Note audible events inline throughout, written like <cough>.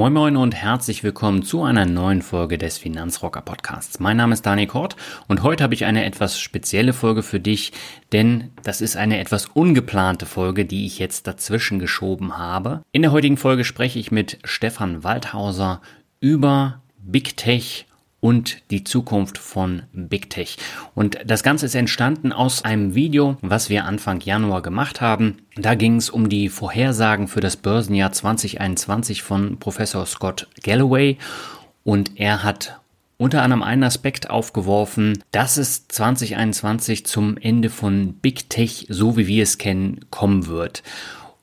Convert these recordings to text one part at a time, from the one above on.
Moin Moin und herzlich willkommen zu einer neuen Folge des Finanzrocker Podcasts. Mein Name ist Dani Kort und heute habe ich eine etwas spezielle Folge für dich, denn das ist eine etwas ungeplante Folge, die ich jetzt dazwischen geschoben habe. In der heutigen Folge spreche ich mit Stefan Waldhauser über Big Tech und die Zukunft von Big Tech. Und das Ganze ist entstanden aus einem Video, was wir Anfang Januar gemacht haben. Da ging es um die Vorhersagen für das Börsenjahr 2021 von Professor Scott Galloway. Und er hat unter anderem einen Aspekt aufgeworfen, dass es 2021 zum Ende von Big Tech, so wie wir es kennen, kommen wird.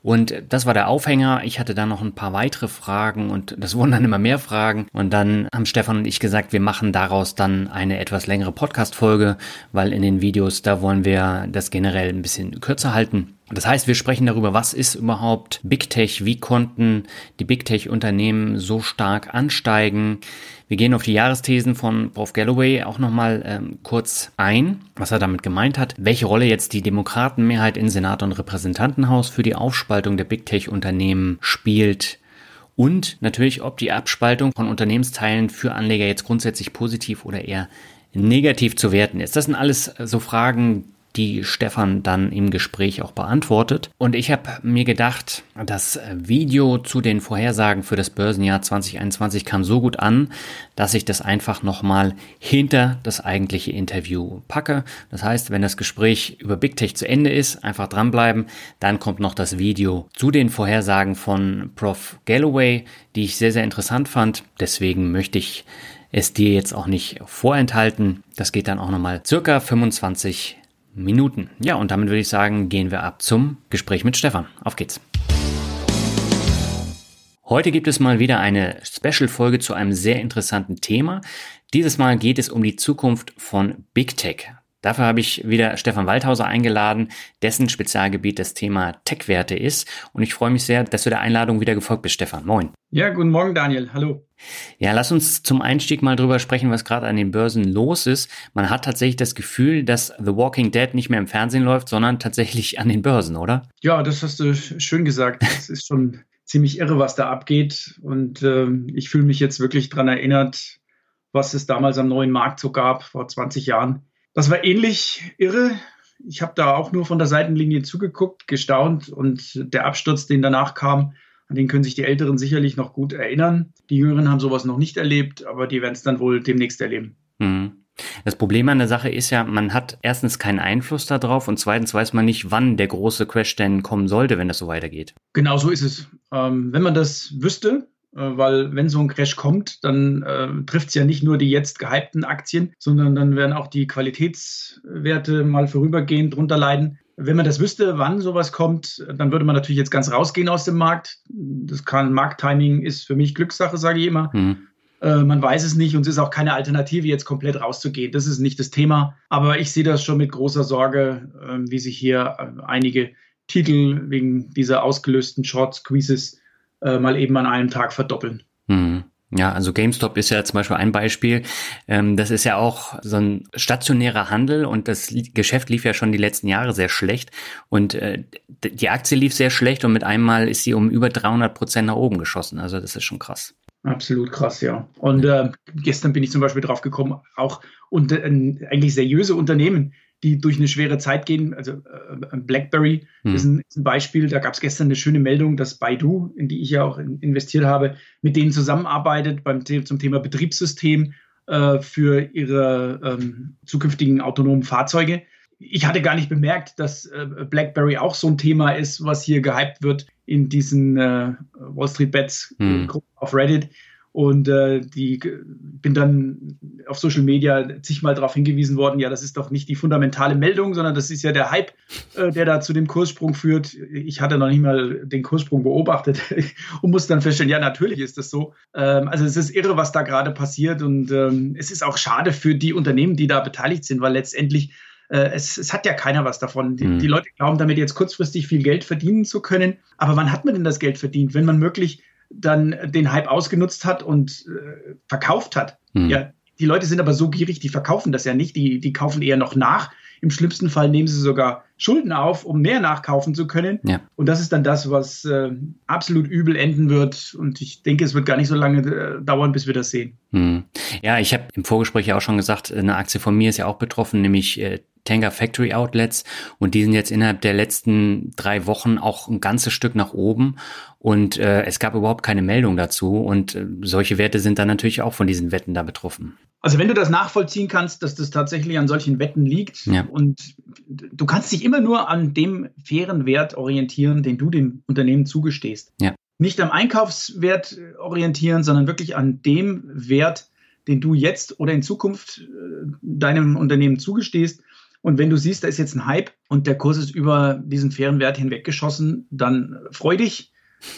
Und das war der Aufhänger. Ich hatte dann noch ein paar weitere Fragen und das wurden dann immer mehr Fragen. Und dann haben Stefan und ich gesagt, wir machen daraus dann eine etwas längere Podcast-Folge, weil in den Videos, da wollen wir das generell ein bisschen kürzer halten. Das heißt, wir sprechen darüber, was ist überhaupt Big Tech, wie konnten die Big Tech Unternehmen so stark ansteigen. Wir gehen auf die Jahresthesen von Prof. Galloway auch nochmal ähm, kurz ein, was er damit gemeint hat, welche Rolle jetzt die Demokratenmehrheit in Senat und Repräsentantenhaus für die Aufspaltung der Big Tech Unternehmen spielt. Und natürlich, ob die Abspaltung von Unternehmensteilen für Anleger jetzt grundsätzlich positiv oder eher negativ zu werten ist. Das sind alles so Fragen, die Stefan dann im Gespräch auch beantwortet. Und ich habe mir gedacht, das Video zu den Vorhersagen für das Börsenjahr 2021 kam so gut an, dass ich das einfach nochmal hinter das eigentliche Interview packe. Das heißt, wenn das Gespräch über Big Tech zu Ende ist, einfach dranbleiben. Dann kommt noch das Video zu den Vorhersagen von Prof. Galloway, die ich sehr, sehr interessant fand. Deswegen möchte ich es dir jetzt auch nicht vorenthalten. Das geht dann auch nochmal circa 25 Minuten. Ja, und damit würde ich sagen, gehen wir ab zum Gespräch mit Stefan. Auf geht's. Heute gibt es mal wieder eine Special-Folge zu einem sehr interessanten Thema. Dieses Mal geht es um die Zukunft von Big Tech. Dafür habe ich wieder Stefan Waldhauser eingeladen, dessen Spezialgebiet das Thema Tech-Werte ist. Und ich freue mich sehr, dass du der Einladung wieder gefolgt bist, Stefan. Moin. Ja, guten Morgen, Daniel. Hallo. Ja, lass uns zum Einstieg mal drüber sprechen, was gerade an den Börsen los ist. Man hat tatsächlich das Gefühl, dass The Walking Dead nicht mehr im Fernsehen läuft, sondern tatsächlich an den Börsen, oder? Ja, das hast du schön gesagt. Es ist schon ziemlich irre, was da abgeht. Und äh, ich fühle mich jetzt wirklich daran erinnert, was es damals am neuen Markt so gab, vor 20 Jahren das war ähnlich irre. Ich habe da auch nur von der Seitenlinie zugeguckt, gestaunt und der Absturz, den danach kam, an den können sich die Älteren sicherlich noch gut erinnern. Die Jüngeren haben sowas noch nicht erlebt, aber die werden es dann wohl demnächst erleben. Mhm. Das Problem an der Sache ist ja, man hat erstens keinen Einfluss darauf und zweitens weiß man nicht, wann der große Crash denn kommen sollte, wenn das so weitergeht. Genau so ist es. Ähm, wenn man das wüsste, weil wenn so ein Crash kommt, dann äh, trifft es ja nicht nur die jetzt gehypten Aktien, sondern dann werden auch die Qualitätswerte mal vorübergehend drunter leiden. Wenn man das wüsste, wann sowas kommt, dann würde man natürlich jetzt ganz rausgehen aus dem Markt. Das kann Markttiming ist für mich Glückssache, sage ich immer. Mhm. Äh, man weiß es nicht und es ist auch keine Alternative, jetzt komplett rauszugehen. Das ist nicht das Thema. Aber ich sehe das schon mit großer Sorge, äh, wie sich hier äh, einige Titel wegen dieser ausgelösten Short Squeezes äh, mal eben an einem Tag verdoppeln. Mhm. Ja, also GameStop ist ja zum Beispiel ein Beispiel. Ähm, das ist ja auch so ein stationärer Handel und das Geschäft lief ja schon die letzten Jahre sehr schlecht und äh, die Aktie lief sehr schlecht und mit einmal ist sie um über 300 Prozent nach oben geschossen. Also das ist schon krass. Absolut krass, ja. Und äh, gestern bin ich zum Beispiel drauf gekommen, auch unter, äh, eigentlich seriöse Unternehmen, die durch eine schwere Zeit gehen. Also äh, BlackBerry hm. ist, ein, ist, ein, Beispiel. Da gab es gestern eine schöne Meldung, dass Baidu, in die ich ja auch in, investiert habe, mit denen zusammenarbeitet beim zum Thema Betriebssystem äh, für ihre ähm, zukünftigen autonomen Fahrzeuge. ich hatte gar nicht bemerkt, dass äh, BlackBerry auch so ein Thema ist, was hier gehypt wird in diesen äh, Wall Street Bets hm. Auf Reddit. Und äh, die bin dann auf Social Media zigmal darauf hingewiesen worden, ja, das ist doch nicht die fundamentale Meldung, sondern das ist ja der Hype, äh, der da zu dem Kurssprung führt. Ich hatte noch nicht mal den Kurssprung beobachtet <laughs> und musste dann feststellen, ja, natürlich ist das so. Ähm, also es ist irre, was da gerade passiert und ähm, es ist auch schade für die Unternehmen, die da beteiligt sind, weil letztendlich äh, es, es, hat ja keiner was davon. Die, mhm. die, Leute glauben damit jetzt kurzfristig viel Geld verdienen zu können. Aber wann hat man denn das Geld verdient? Wenn man wirklich dann den Hype ausgenutzt hat und äh, verkauft hat. Mhm. Ja, die Leute sind aber so gierig, die verkaufen das ja nicht, die, die kaufen eher noch nach. Im schlimmsten Fall nehmen sie sogar Schulden auf, um mehr nachkaufen zu können. Ja. Und das ist dann das, was äh, absolut übel enden wird. Und ich denke, es wird gar nicht so lange äh, dauern, bis wir das sehen. Hm. Ja, ich habe im Vorgespräch ja auch schon gesagt, eine Aktie von mir ist ja auch betroffen, nämlich äh, Tenga Factory Outlets und die sind jetzt innerhalb der letzten drei Wochen auch ein ganzes Stück nach oben und äh, es gab überhaupt keine Meldung dazu und äh, solche Werte sind dann natürlich auch von diesen Wetten da betroffen. Also wenn du das nachvollziehen kannst, dass das tatsächlich an solchen Wetten liegt ja. und du kannst dich immer nur an dem fairen Wert orientieren, den du dem Unternehmen zugestehst. Ja. Nicht am Einkaufswert orientieren, sondern wirklich an dem Wert, den du jetzt oder in Zukunft äh, deinem Unternehmen zugestehst. Und wenn du siehst, da ist jetzt ein Hype und der Kurs ist über diesen fairen Wert hinweggeschossen, dann freu dich,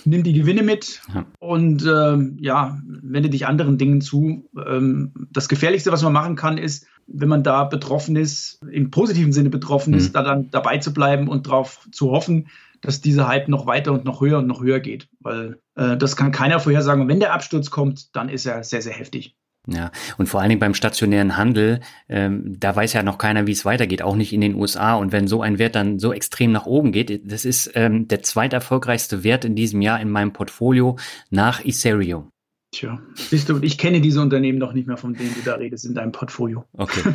nimm die Gewinne mit ja. und ähm, ja, wende dich anderen Dingen zu. Ähm, das Gefährlichste, was man machen kann, ist, wenn man da betroffen ist, im positiven Sinne betroffen mhm. ist, da dann dabei zu bleiben und darauf zu hoffen, dass dieser Hype noch weiter und noch höher und noch höher geht. Weil äh, das kann keiner vorhersagen. Und wenn der Absturz kommt, dann ist er sehr, sehr heftig. Ja, und vor allen Dingen beim stationären Handel, ähm, da weiß ja noch keiner, wie es weitergeht, auch nicht in den USA. Und wenn so ein Wert dann so extrem nach oben geht, das ist ähm, der zweiterfolgreichste Wert in diesem Jahr in meinem Portfolio nach Ethereum. Tja, siehst du, ich kenne diese Unternehmen noch nicht mehr, von denen du da redest in deinem Portfolio. Okay. <laughs>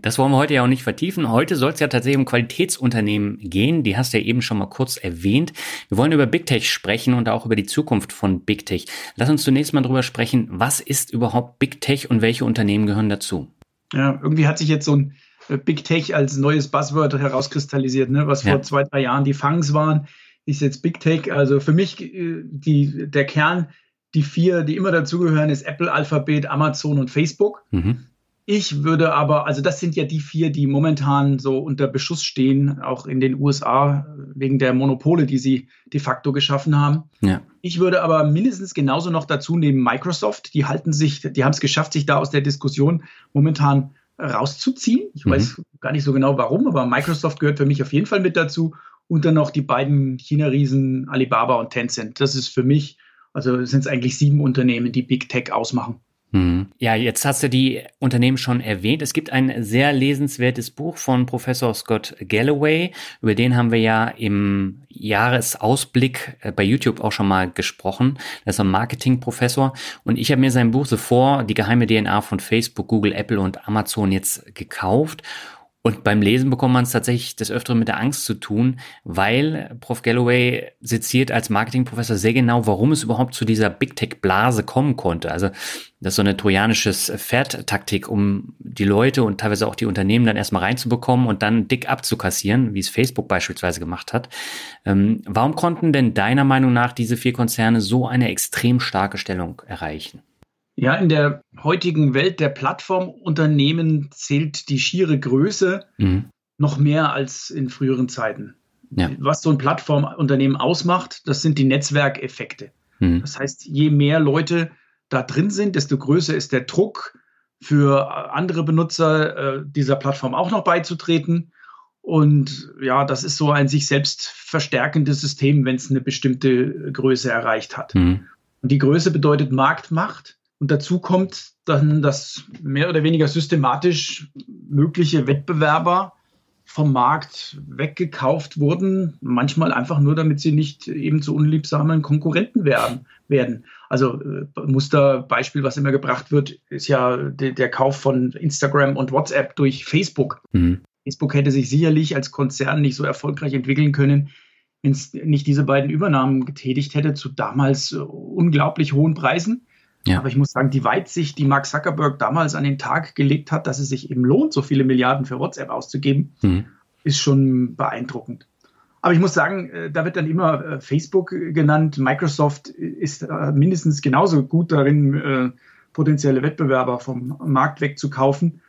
Das wollen wir heute ja auch nicht vertiefen. Heute soll es ja tatsächlich um Qualitätsunternehmen gehen. Die hast du ja eben schon mal kurz erwähnt. Wir wollen über Big Tech sprechen und auch über die Zukunft von Big Tech. Lass uns zunächst mal drüber sprechen, was ist überhaupt Big Tech und welche Unternehmen gehören dazu? Ja, irgendwie hat sich jetzt so ein äh, Big Tech als neues Buzzword herauskristallisiert, ne? was ja. vor zwei, drei Jahren die Fangs waren, ist jetzt Big Tech. Also für mich äh, die, der Kern die vier, die immer dazugehören, ist Apple, Alphabet, Amazon und Facebook. Mhm. Ich würde aber, also das sind ja die vier, die momentan so unter Beschuss stehen, auch in den USA, wegen der Monopole, die sie de facto geschaffen haben. Ja. Ich würde aber mindestens genauso noch dazu nehmen Microsoft. Die halten sich, die haben es geschafft, sich da aus der Diskussion momentan rauszuziehen. Ich mhm. weiß gar nicht so genau warum, aber Microsoft gehört für mich auf jeden Fall mit dazu. Und dann noch die beiden China-Riesen Alibaba und Tencent. Das ist für mich also sind es eigentlich sieben Unternehmen, die Big Tech ausmachen. Hm. Ja, jetzt hast du die Unternehmen schon erwähnt. Es gibt ein sehr lesenswertes Buch von Professor Scott Galloway. Über den haben wir ja im Jahresausblick äh, bei YouTube auch schon mal gesprochen. Das ist ein Marketingprofessor. Und ich habe mir sein Buch zuvor, die geheime DNA von Facebook, Google, Apple und Amazon jetzt gekauft. Und beim Lesen bekommt man es tatsächlich des Öfteren mit der Angst zu tun, weil Prof. Galloway seziert als Marketingprofessor sehr genau, warum es überhaupt zu dieser Big Tech-Blase kommen konnte. Also das ist so eine trojanisches Pferd-Taktik, um die Leute und teilweise auch die Unternehmen dann erstmal reinzubekommen und dann dick abzukassieren, wie es Facebook beispielsweise gemacht hat. Ähm, warum konnten denn deiner Meinung nach diese vier Konzerne so eine extrem starke Stellung erreichen? Ja, in der heutigen Welt der Plattformunternehmen zählt die schiere Größe mhm. noch mehr als in früheren Zeiten. Ja. Was so ein Plattformunternehmen ausmacht, das sind die Netzwerkeffekte. Mhm. Das heißt, je mehr Leute da drin sind, desto größer ist der Druck für andere Benutzer äh, dieser Plattform auch noch beizutreten. Und ja, das ist so ein sich selbst verstärkendes System, wenn es eine bestimmte Größe erreicht hat. Mhm. Und die Größe bedeutet Marktmacht. Und dazu kommt dann, dass mehr oder weniger systematisch mögliche Wettbewerber vom Markt weggekauft wurden, manchmal einfach nur, damit sie nicht eben zu unliebsamen Konkurrenten werden. werden. Also äh, Musterbeispiel, was immer gebracht wird, ist ja de, der Kauf von Instagram und WhatsApp durch Facebook. Mhm. Facebook hätte sich sicherlich als Konzern nicht so erfolgreich entwickeln können, wenn es nicht diese beiden Übernahmen getätigt hätte zu damals äh, unglaublich hohen Preisen. Ja. Aber ich muss sagen, die Weitsicht, die Mark Zuckerberg damals an den Tag gelegt hat, dass es sich eben lohnt, so viele Milliarden für WhatsApp auszugeben, mhm. ist schon beeindruckend. Aber ich muss sagen, äh, da wird dann immer äh, Facebook genannt. Microsoft ist äh, mindestens genauso gut darin, potenzielle Wettbewerber vom Markt wegzukaufen.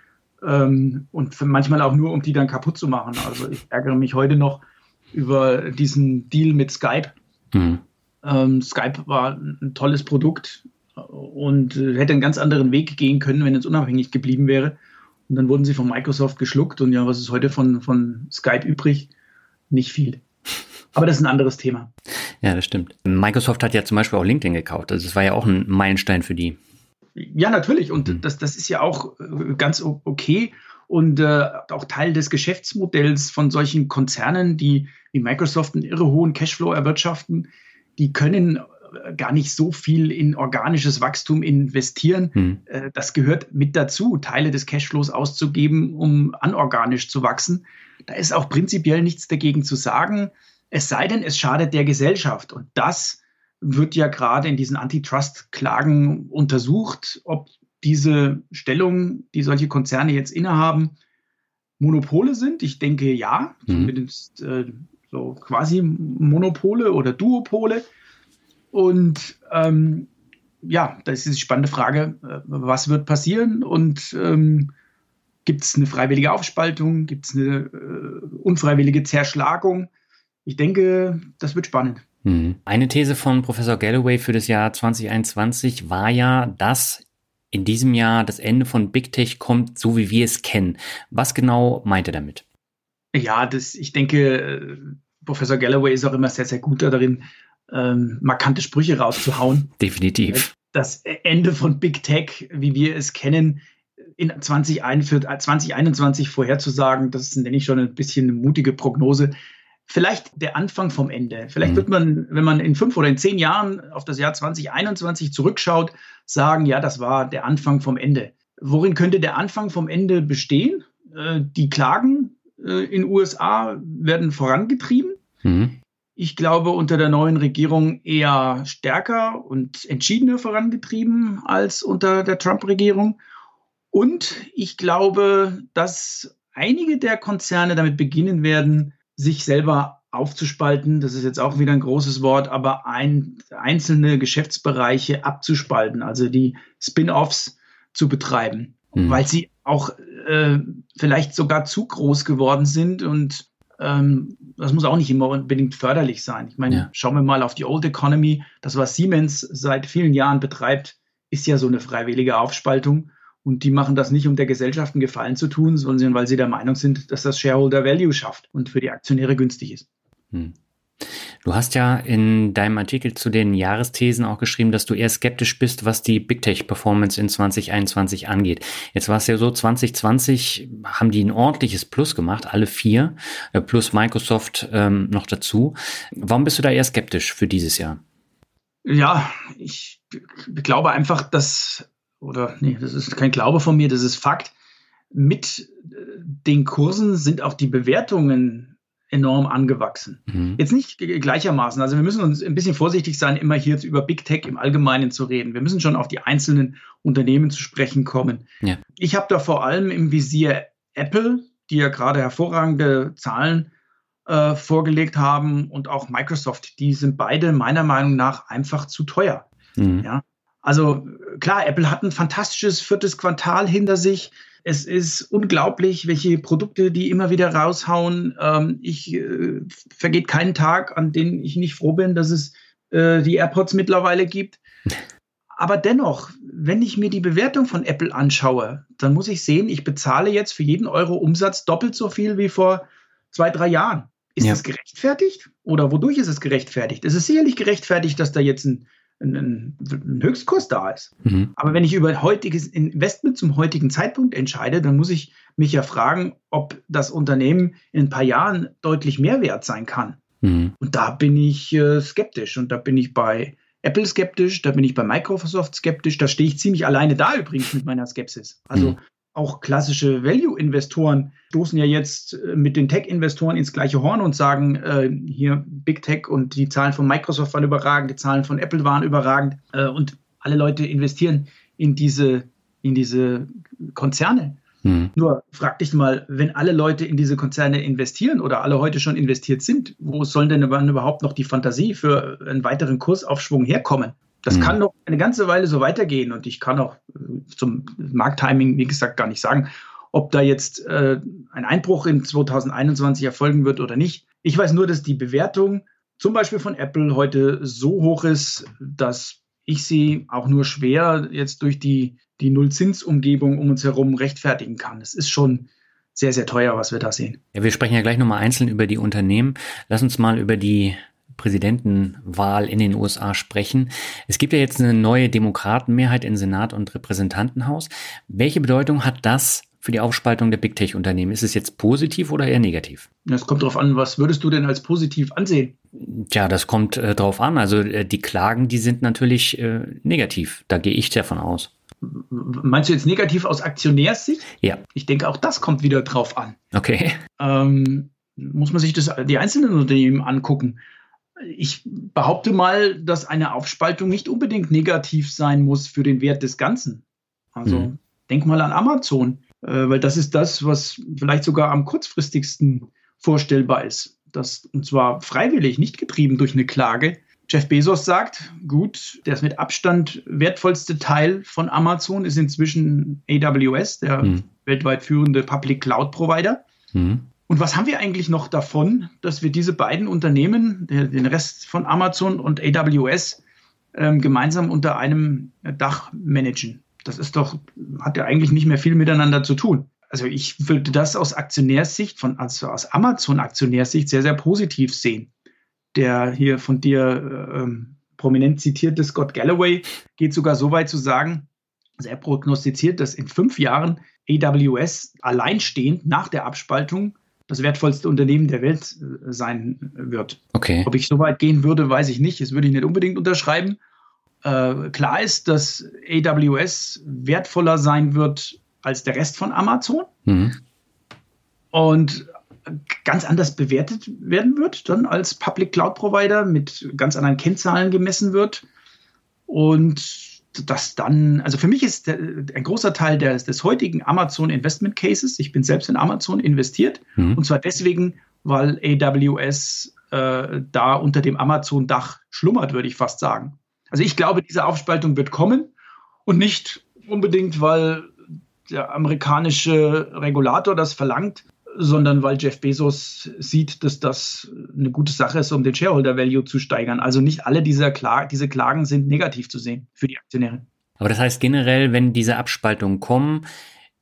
Ähm, und manchmal auch nur, um die dann kaputt zu machen. Also ich ärgere mich heute noch über diesen Deal mit Skype. Mhm. Ähm, Skype war ein tolles Produkt und hätte einen ganz anderen Weg gehen können, wenn es unabhängig geblieben wäre. Und dann wurden sie von Microsoft geschluckt. Und ja, was ist heute von, von Skype übrig? Nicht viel. Aber das ist ein anderes Thema. Ja, das stimmt. Microsoft hat ja zum Beispiel auch LinkedIn gekauft. Also das war ja auch ein Meilenstein für die. Ja, natürlich. Und mhm. das, das ist ja auch äh, ganz okay und äh, auch Teil des Geschäftsmodells von solchen Konzernen, die wie Microsoft einen irre hohen Cashflow erwirtschaften. Die können äh, gar nicht so viel in organisches Wachstum investieren. Hm. Das gehört mit dazu, Teile des Cashflows auszugeben, um anorganisch zu wachsen. Da ist auch prinzipiell nichts dagegen zu sagen. Es sei denn, es schadet der Gesellschaft. Und das wird ja gerade in diesen Antitrust-Klagen untersucht, ob diese Stellung, die solche Konzerne jetzt innehaben, Monopole sind. Ich denke ja, mhm. zumindest äh, so quasi Monopole oder Duopole. Und ähm, ja, das ist die spannende Frage, äh, was wird passieren und ähm, gibt es eine freiwillige Aufspaltung, gibt es eine äh, unfreiwillige Zerschlagung? ich denke, das wird spannend. Mhm. Eine These von Professor Galloway für das Jahr 2021 war ja, dass in diesem Jahr das Ende von Big Tech kommt, so wie wir es kennen. Was genau meint er damit? Ja, das, ich denke, äh, Professor Galloway ist auch immer sehr, sehr gut darin, ähm, markante Sprüche rauszuhauen. <laughs> Definitiv. Das Ende von Big Tech, wie wir es kennen, in 2021 vorherzusagen, das nenne ich schon ein bisschen eine mutige Prognose vielleicht der Anfang vom Ende. Vielleicht mhm. wird man, wenn man in fünf oder in zehn Jahren auf das Jahr 2021 zurückschaut, sagen, ja, das war der Anfang vom Ende. Worin könnte der Anfang vom Ende bestehen? Äh, die Klagen äh, in USA werden vorangetrieben. Mhm. Ich glaube, unter der neuen Regierung eher stärker und entschiedener vorangetrieben als unter der Trump-Regierung. Und ich glaube, dass einige der Konzerne damit beginnen werden, sich selber aufzuspalten, das ist jetzt auch wieder ein großes Wort, aber ein, einzelne Geschäftsbereiche abzuspalten, also die Spin-offs zu betreiben, mhm. weil sie auch äh, vielleicht sogar zu groß geworden sind und ähm, das muss auch nicht immer unbedingt förderlich sein. Ich meine, ja. schauen wir mal auf die Old Economy. Das, was Siemens seit vielen Jahren betreibt, ist ja so eine freiwillige Aufspaltung. Und die machen das nicht, um der Gesellschaft einen Gefallen zu tun, sondern weil sie der Meinung sind, dass das Shareholder Value schafft und für die Aktionäre günstig ist. Hm. Du hast ja in deinem Artikel zu den Jahresthesen auch geschrieben, dass du eher skeptisch bist, was die Big Tech Performance in 2021 angeht. Jetzt war es ja so, 2020 haben die ein ordentliches Plus gemacht, alle vier, äh, plus Microsoft ähm, noch dazu. Warum bist du da eher skeptisch für dieses Jahr? Ja, ich glaube einfach, dass oder nee, das ist kein Glaube von mir, das ist Fakt. Mit äh, den Kursen sind auch die Bewertungen enorm angewachsen. Mhm. Jetzt nicht gleichermaßen. Also wir müssen uns ein bisschen vorsichtig sein, immer hier über Big Tech im Allgemeinen zu reden. Wir müssen schon auf die einzelnen Unternehmen zu sprechen kommen. Ja. Ich habe da vor allem im Visier Apple, die ja gerade hervorragende Zahlen äh, vorgelegt haben, und auch Microsoft. Die sind beide meiner Meinung nach einfach zu teuer. Mhm. Ja? Also klar, Apple hat ein fantastisches viertes Quartal hinter sich. Es ist unglaublich, welche Produkte die immer wieder raushauen. Ähm, ich äh, vergeht keinen Tag, an dem ich nicht froh bin, dass es äh, die AirPods mittlerweile gibt. Aber dennoch, wenn ich mir die Bewertung von Apple anschaue, dann muss ich sehen, ich bezahle jetzt für jeden Euro Umsatz doppelt so viel wie vor zwei, drei Jahren. Ist ja. das gerechtfertigt? Oder wodurch ist es gerechtfertigt? Es ist sicherlich gerechtfertigt, dass da jetzt ein ein, ein Höchstkurs da ist. Mhm. Aber wenn ich über heutiges Investment zum heutigen Zeitpunkt entscheide, dann muss ich mich ja fragen, ob das Unternehmen in ein paar Jahren deutlich mehr wert sein kann. Mhm. Und da bin ich äh, skeptisch und da bin ich bei Apple skeptisch, da bin ich bei Microsoft skeptisch, da stehe ich ziemlich alleine da übrigens mit meiner Skepsis. Also mhm auch klassische Value-Investoren stoßen ja jetzt äh, mit den Tech-Investoren ins gleiche Horn und sagen, äh, hier Big Tech und die Zahlen von Microsoft waren überragend, die Zahlen von Apple waren überragend. Äh, und alle Leute investieren in diese, in diese Konzerne. Hm. Nur frag dich mal, wenn alle Leute in diese Konzerne investieren oder alle heute schon investiert sind, wo soll denn überhaupt noch die Fantasie für einen weiteren Kursaufschwung herkommen? Das hm. kann noch eine ganze Weile so weitergehen und ich kann auch äh, zum Markttiming, wie gesagt, gar nicht sagen, ob da jetzt äh, ein Einbruch in 2021 erfolgen wird oder nicht. Ich weiß nur, dass die Bewertung zum Beispiel von Apple heute so hoch ist, dass ich sie auch nur schwer jetzt durch die, die Nullzinsumgebung um uns herum rechtfertigen kann. Es ist schon sehr, sehr teuer, was wir da sehen. Ja, wir sprechen ja gleich nochmal einzeln über die Unternehmen. Lass uns mal über die Präsidentenwahl in den USA sprechen. Es gibt ja jetzt eine neue Demokratenmehrheit in Senat und Repräsentantenhaus. Welche Bedeutung hat das für die Aufspaltung der Big Tech-Unternehmen? Ist es jetzt positiv oder eher negativ? Es kommt darauf an, was würdest du denn als positiv ansehen? Tja, das kommt äh, drauf an. Also äh, die Klagen, die sind natürlich äh, negativ. Da gehe ich davon aus. Meinst du jetzt negativ aus Aktionärssicht? Ja. Ich denke, auch das kommt wieder drauf an. Okay. Ähm, muss man sich das, die einzelnen Unternehmen angucken. Ich behaupte mal, dass eine Aufspaltung nicht unbedingt negativ sein muss für den Wert des Ganzen. Also hm. denk mal an Amazon, äh, weil das ist das, was vielleicht sogar am kurzfristigsten vorstellbar ist das und zwar freiwillig, nicht getrieben durch eine Klage. Jeff Bezos sagt, gut, der ist mit Abstand wertvollste Teil von Amazon ist inzwischen AWS, der hm. weltweit führende Public Cloud Provider. Hm. Und was haben wir eigentlich noch davon, dass wir diese beiden Unternehmen, den Rest von Amazon und AWS, ähm, gemeinsam unter einem Dach managen? Das ist doch, hat ja eigentlich nicht mehr viel miteinander zu tun also ich würde das aus Aktionärssicht, von, also aus Amazon-Aktionärsicht sehr, sehr positiv sehen. Der hier von dir äh, ähm, prominent zitierte Scott Galloway geht sogar so weit zu sagen, er prognostiziert, dass in fünf Jahren AWS alleinstehend nach der Abspaltung das wertvollste Unternehmen der Welt äh, sein wird. Okay. Ob ich so weit gehen würde, weiß ich nicht. Das würde ich nicht unbedingt unterschreiben. Äh, klar ist, dass AWS wertvoller sein wird als der Rest von Amazon mhm. und ganz anders bewertet werden wird, dann als Public Cloud Provider mit ganz anderen Kennzahlen gemessen wird und das dann, also für mich ist ein großer Teil des, des heutigen Amazon Investment Cases, ich bin selbst in Amazon investiert mhm. und zwar deswegen, weil AWS äh, da unter dem Amazon-Dach schlummert, würde ich fast sagen. Also ich glaube, diese Aufspaltung wird kommen und nicht unbedingt, weil der amerikanische Regulator das verlangt, sondern weil Jeff Bezos sieht, dass das eine gute Sache ist, um den Shareholder Value zu steigern. Also nicht alle dieser Kla diese Klagen sind negativ zu sehen für die Aktionäre. Aber das heißt generell, wenn diese Abspaltungen kommen,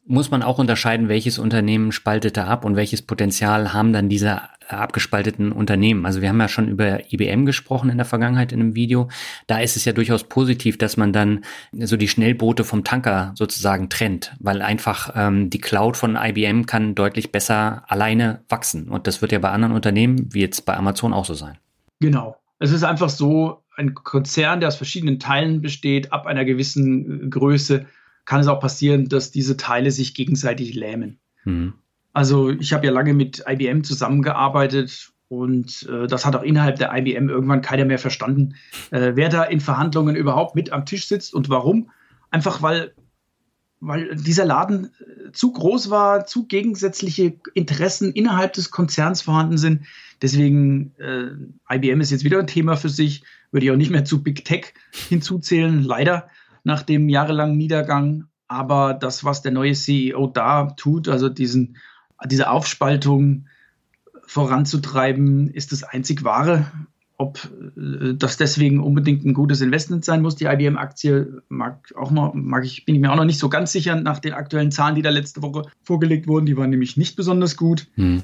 muss man auch unterscheiden, welches Unternehmen spaltet da ab und welches Potenzial haben dann diese abgespalteten Unternehmen. Also wir haben ja schon über IBM gesprochen in der Vergangenheit in einem Video. Da ist es ja durchaus positiv, dass man dann so die Schnellboote vom Tanker sozusagen trennt, weil einfach ähm, die Cloud von IBM kann deutlich besser alleine wachsen. Und das wird ja bei anderen Unternehmen, wie jetzt bei Amazon, auch so sein. Genau. Es ist einfach so, ein Konzern, der aus verschiedenen Teilen besteht, ab einer gewissen Größe, kann es auch passieren, dass diese Teile sich gegenseitig lähmen. Mhm. Also ich habe ja lange mit IBM zusammengearbeitet und äh, das hat auch innerhalb der IBM irgendwann keiner mehr verstanden, äh, wer da in Verhandlungen überhaupt mit am Tisch sitzt und warum. Einfach weil, weil dieser Laden äh, zu groß war, zu gegensätzliche Interessen innerhalb des Konzerns vorhanden sind. Deswegen, äh, IBM ist jetzt wieder ein Thema für sich, würde ich auch nicht mehr zu Big Tech hinzuzählen, leider nach dem jahrelangen Niedergang. Aber das, was der neue CEO da tut, also diesen, diese Aufspaltung voranzutreiben, ist das einzig wahre. Ob äh, das deswegen unbedingt ein gutes Investment sein muss, die IBM-Aktie, mag auch mal, mag ich, bin ich mir auch noch nicht so ganz sicher nach den aktuellen Zahlen, die da letzte Woche vorgelegt wurden. Die waren nämlich nicht besonders gut. Hm.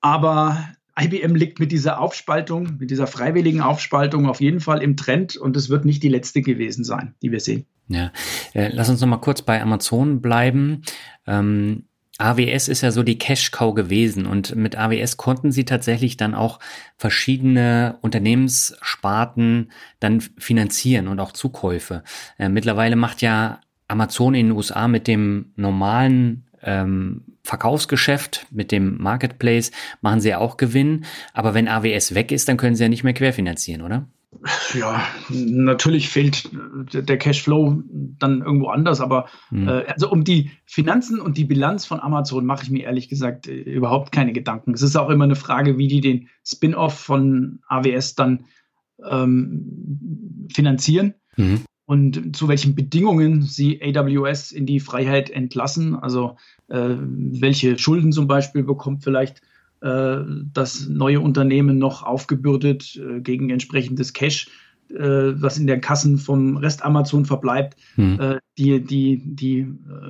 Aber IBM liegt mit dieser Aufspaltung, mit dieser freiwilligen Aufspaltung auf jeden Fall im Trend und es wird nicht die letzte gewesen sein, die wir sehen. Ja, äh, lass uns noch mal kurz bei Amazon bleiben. Ähm, AWS ist ja so die Cash-Cow gewesen und mit AWS konnten sie tatsächlich dann auch verschiedene Unternehmenssparten dann finanzieren und auch Zukäufe. Äh, mittlerweile macht ja Amazon in den USA mit dem normalen ähm, Verkaufsgeschäft, mit dem Marketplace machen sie ja auch Gewinn. Aber wenn AWS weg ist, dann können sie ja nicht mehr querfinanzieren, oder? Ja, natürlich fehlt der Cashflow dann irgendwo anders, aber mhm. äh, also um die Finanzen und die Bilanz von Amazon mache ich mir ehrlich gesagt äh, überhaupt keine Gedanken. Es ist auch immer eine Frage, wie die den Spin-off von AWS dann ähm, finanzieren. Mhm und zu welchen Bedingungen sie AWS in die Freiheit entlassen. Also äh, welche Schulden zum Beispiel bekommt vielleicht äh, das neue Unternehmen noch aufgebürdet äh, gegen entsprechendes Cash, äh, was in den Kassen vom Rest Amazon verbleibt. Hm. die die, die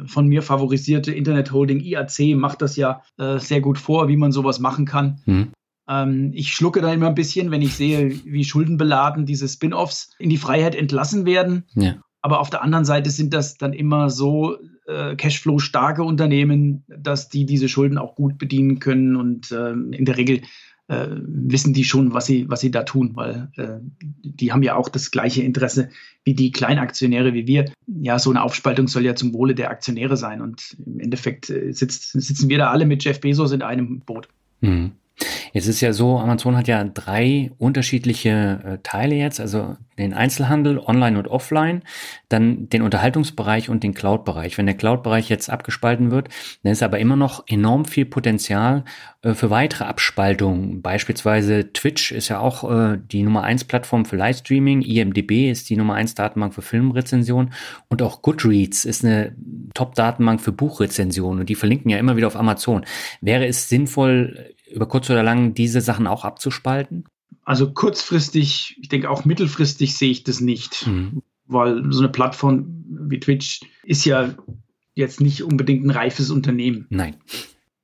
von mir favorisierte Internet Holding IAC macht das ja sehr gut vor, wie man sowas machen kann. Hm. Ähm, ich schlucke da immer ein bisschen, wenn ich sehe, wie schuldenbeladen diese Spin-offs in die Freiheit entlassen werden. Ja. Aber auf der anderen Seite sind das dann immer so äh, Cashflow-starke Unternehmen, dass die diese Schulden auch gut bedienen können und äh, in der Regel äh, wissen die schon, was sie, was sie da tun, weil äh, die haben ja auch das gleiche Interesse wie die Kleinaktionäre wie wir. Ja, so eine Aufspaltung soll ja zum Wohle der Aktionäre sein und im Endeffekt äh, sitzt, sitzen wir da alle mit Jeff Bezos in einem Boot. Mhm. Jetzt ist ja so, Amazon hat ja drei unterschiedliche äh, Teile jetzt, also den Einzelhandel, Online und Offline, dann den Unterhaltungsbereich und den Cloud-Bereich. Wenn der Cloud-Bereich jetzt abgespalten wird, dann ist aber immer noch enorm viel Potenzial äh, für weitere Abspaltungen. Beispielsweise Twitch ist ja auch äh, die Nummer eins Plattform für Livestreaming, IMDB ist die Nummer eins Datenbank für Filmrezension und auch Goodreads ist eine Top-Datenbank für Buchrezension und die verlinken ja immer wieder auf Amazon. Wäre es sinnvoll, über kurz oder lang diese Sachen auch abzuspalten? Also kurzfristig, ich denke auch mittelfristig sehe ich das nicht, mhm. weil so eine Plattform wie Twitch ist ja jetzt nicht unbedingt ein reifes Unternehmen. Nein.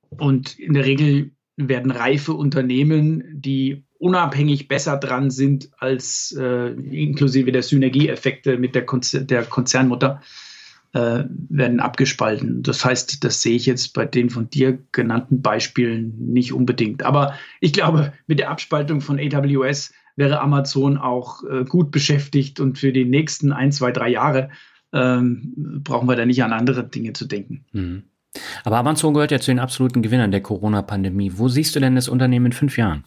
Und in der Regel werden reife Unternehmen, die unabhängig besser dran sind als äh, inklusive der Synergieeffekte mit der, Konzer der Konzernmutter, äh, werden abgespalten. Das heißt, das sehe ich jetzt bei den von dir genannten Beispielen nicht unbedingt. Aber ich glaube, mit der Abspaltung von AWS wäre Amazon auch äh, gut beschäftigt und für die nächsten ein, zwei, drei Jahre ähm, brauchen wir da nicht an andere Dinge zu denken. Mhm. Aber Amazon gehört ja zu den absoluten Gewinnern der Corona-Pandemie. Wo siehst du denn das Unternehmen in fünf Jahren?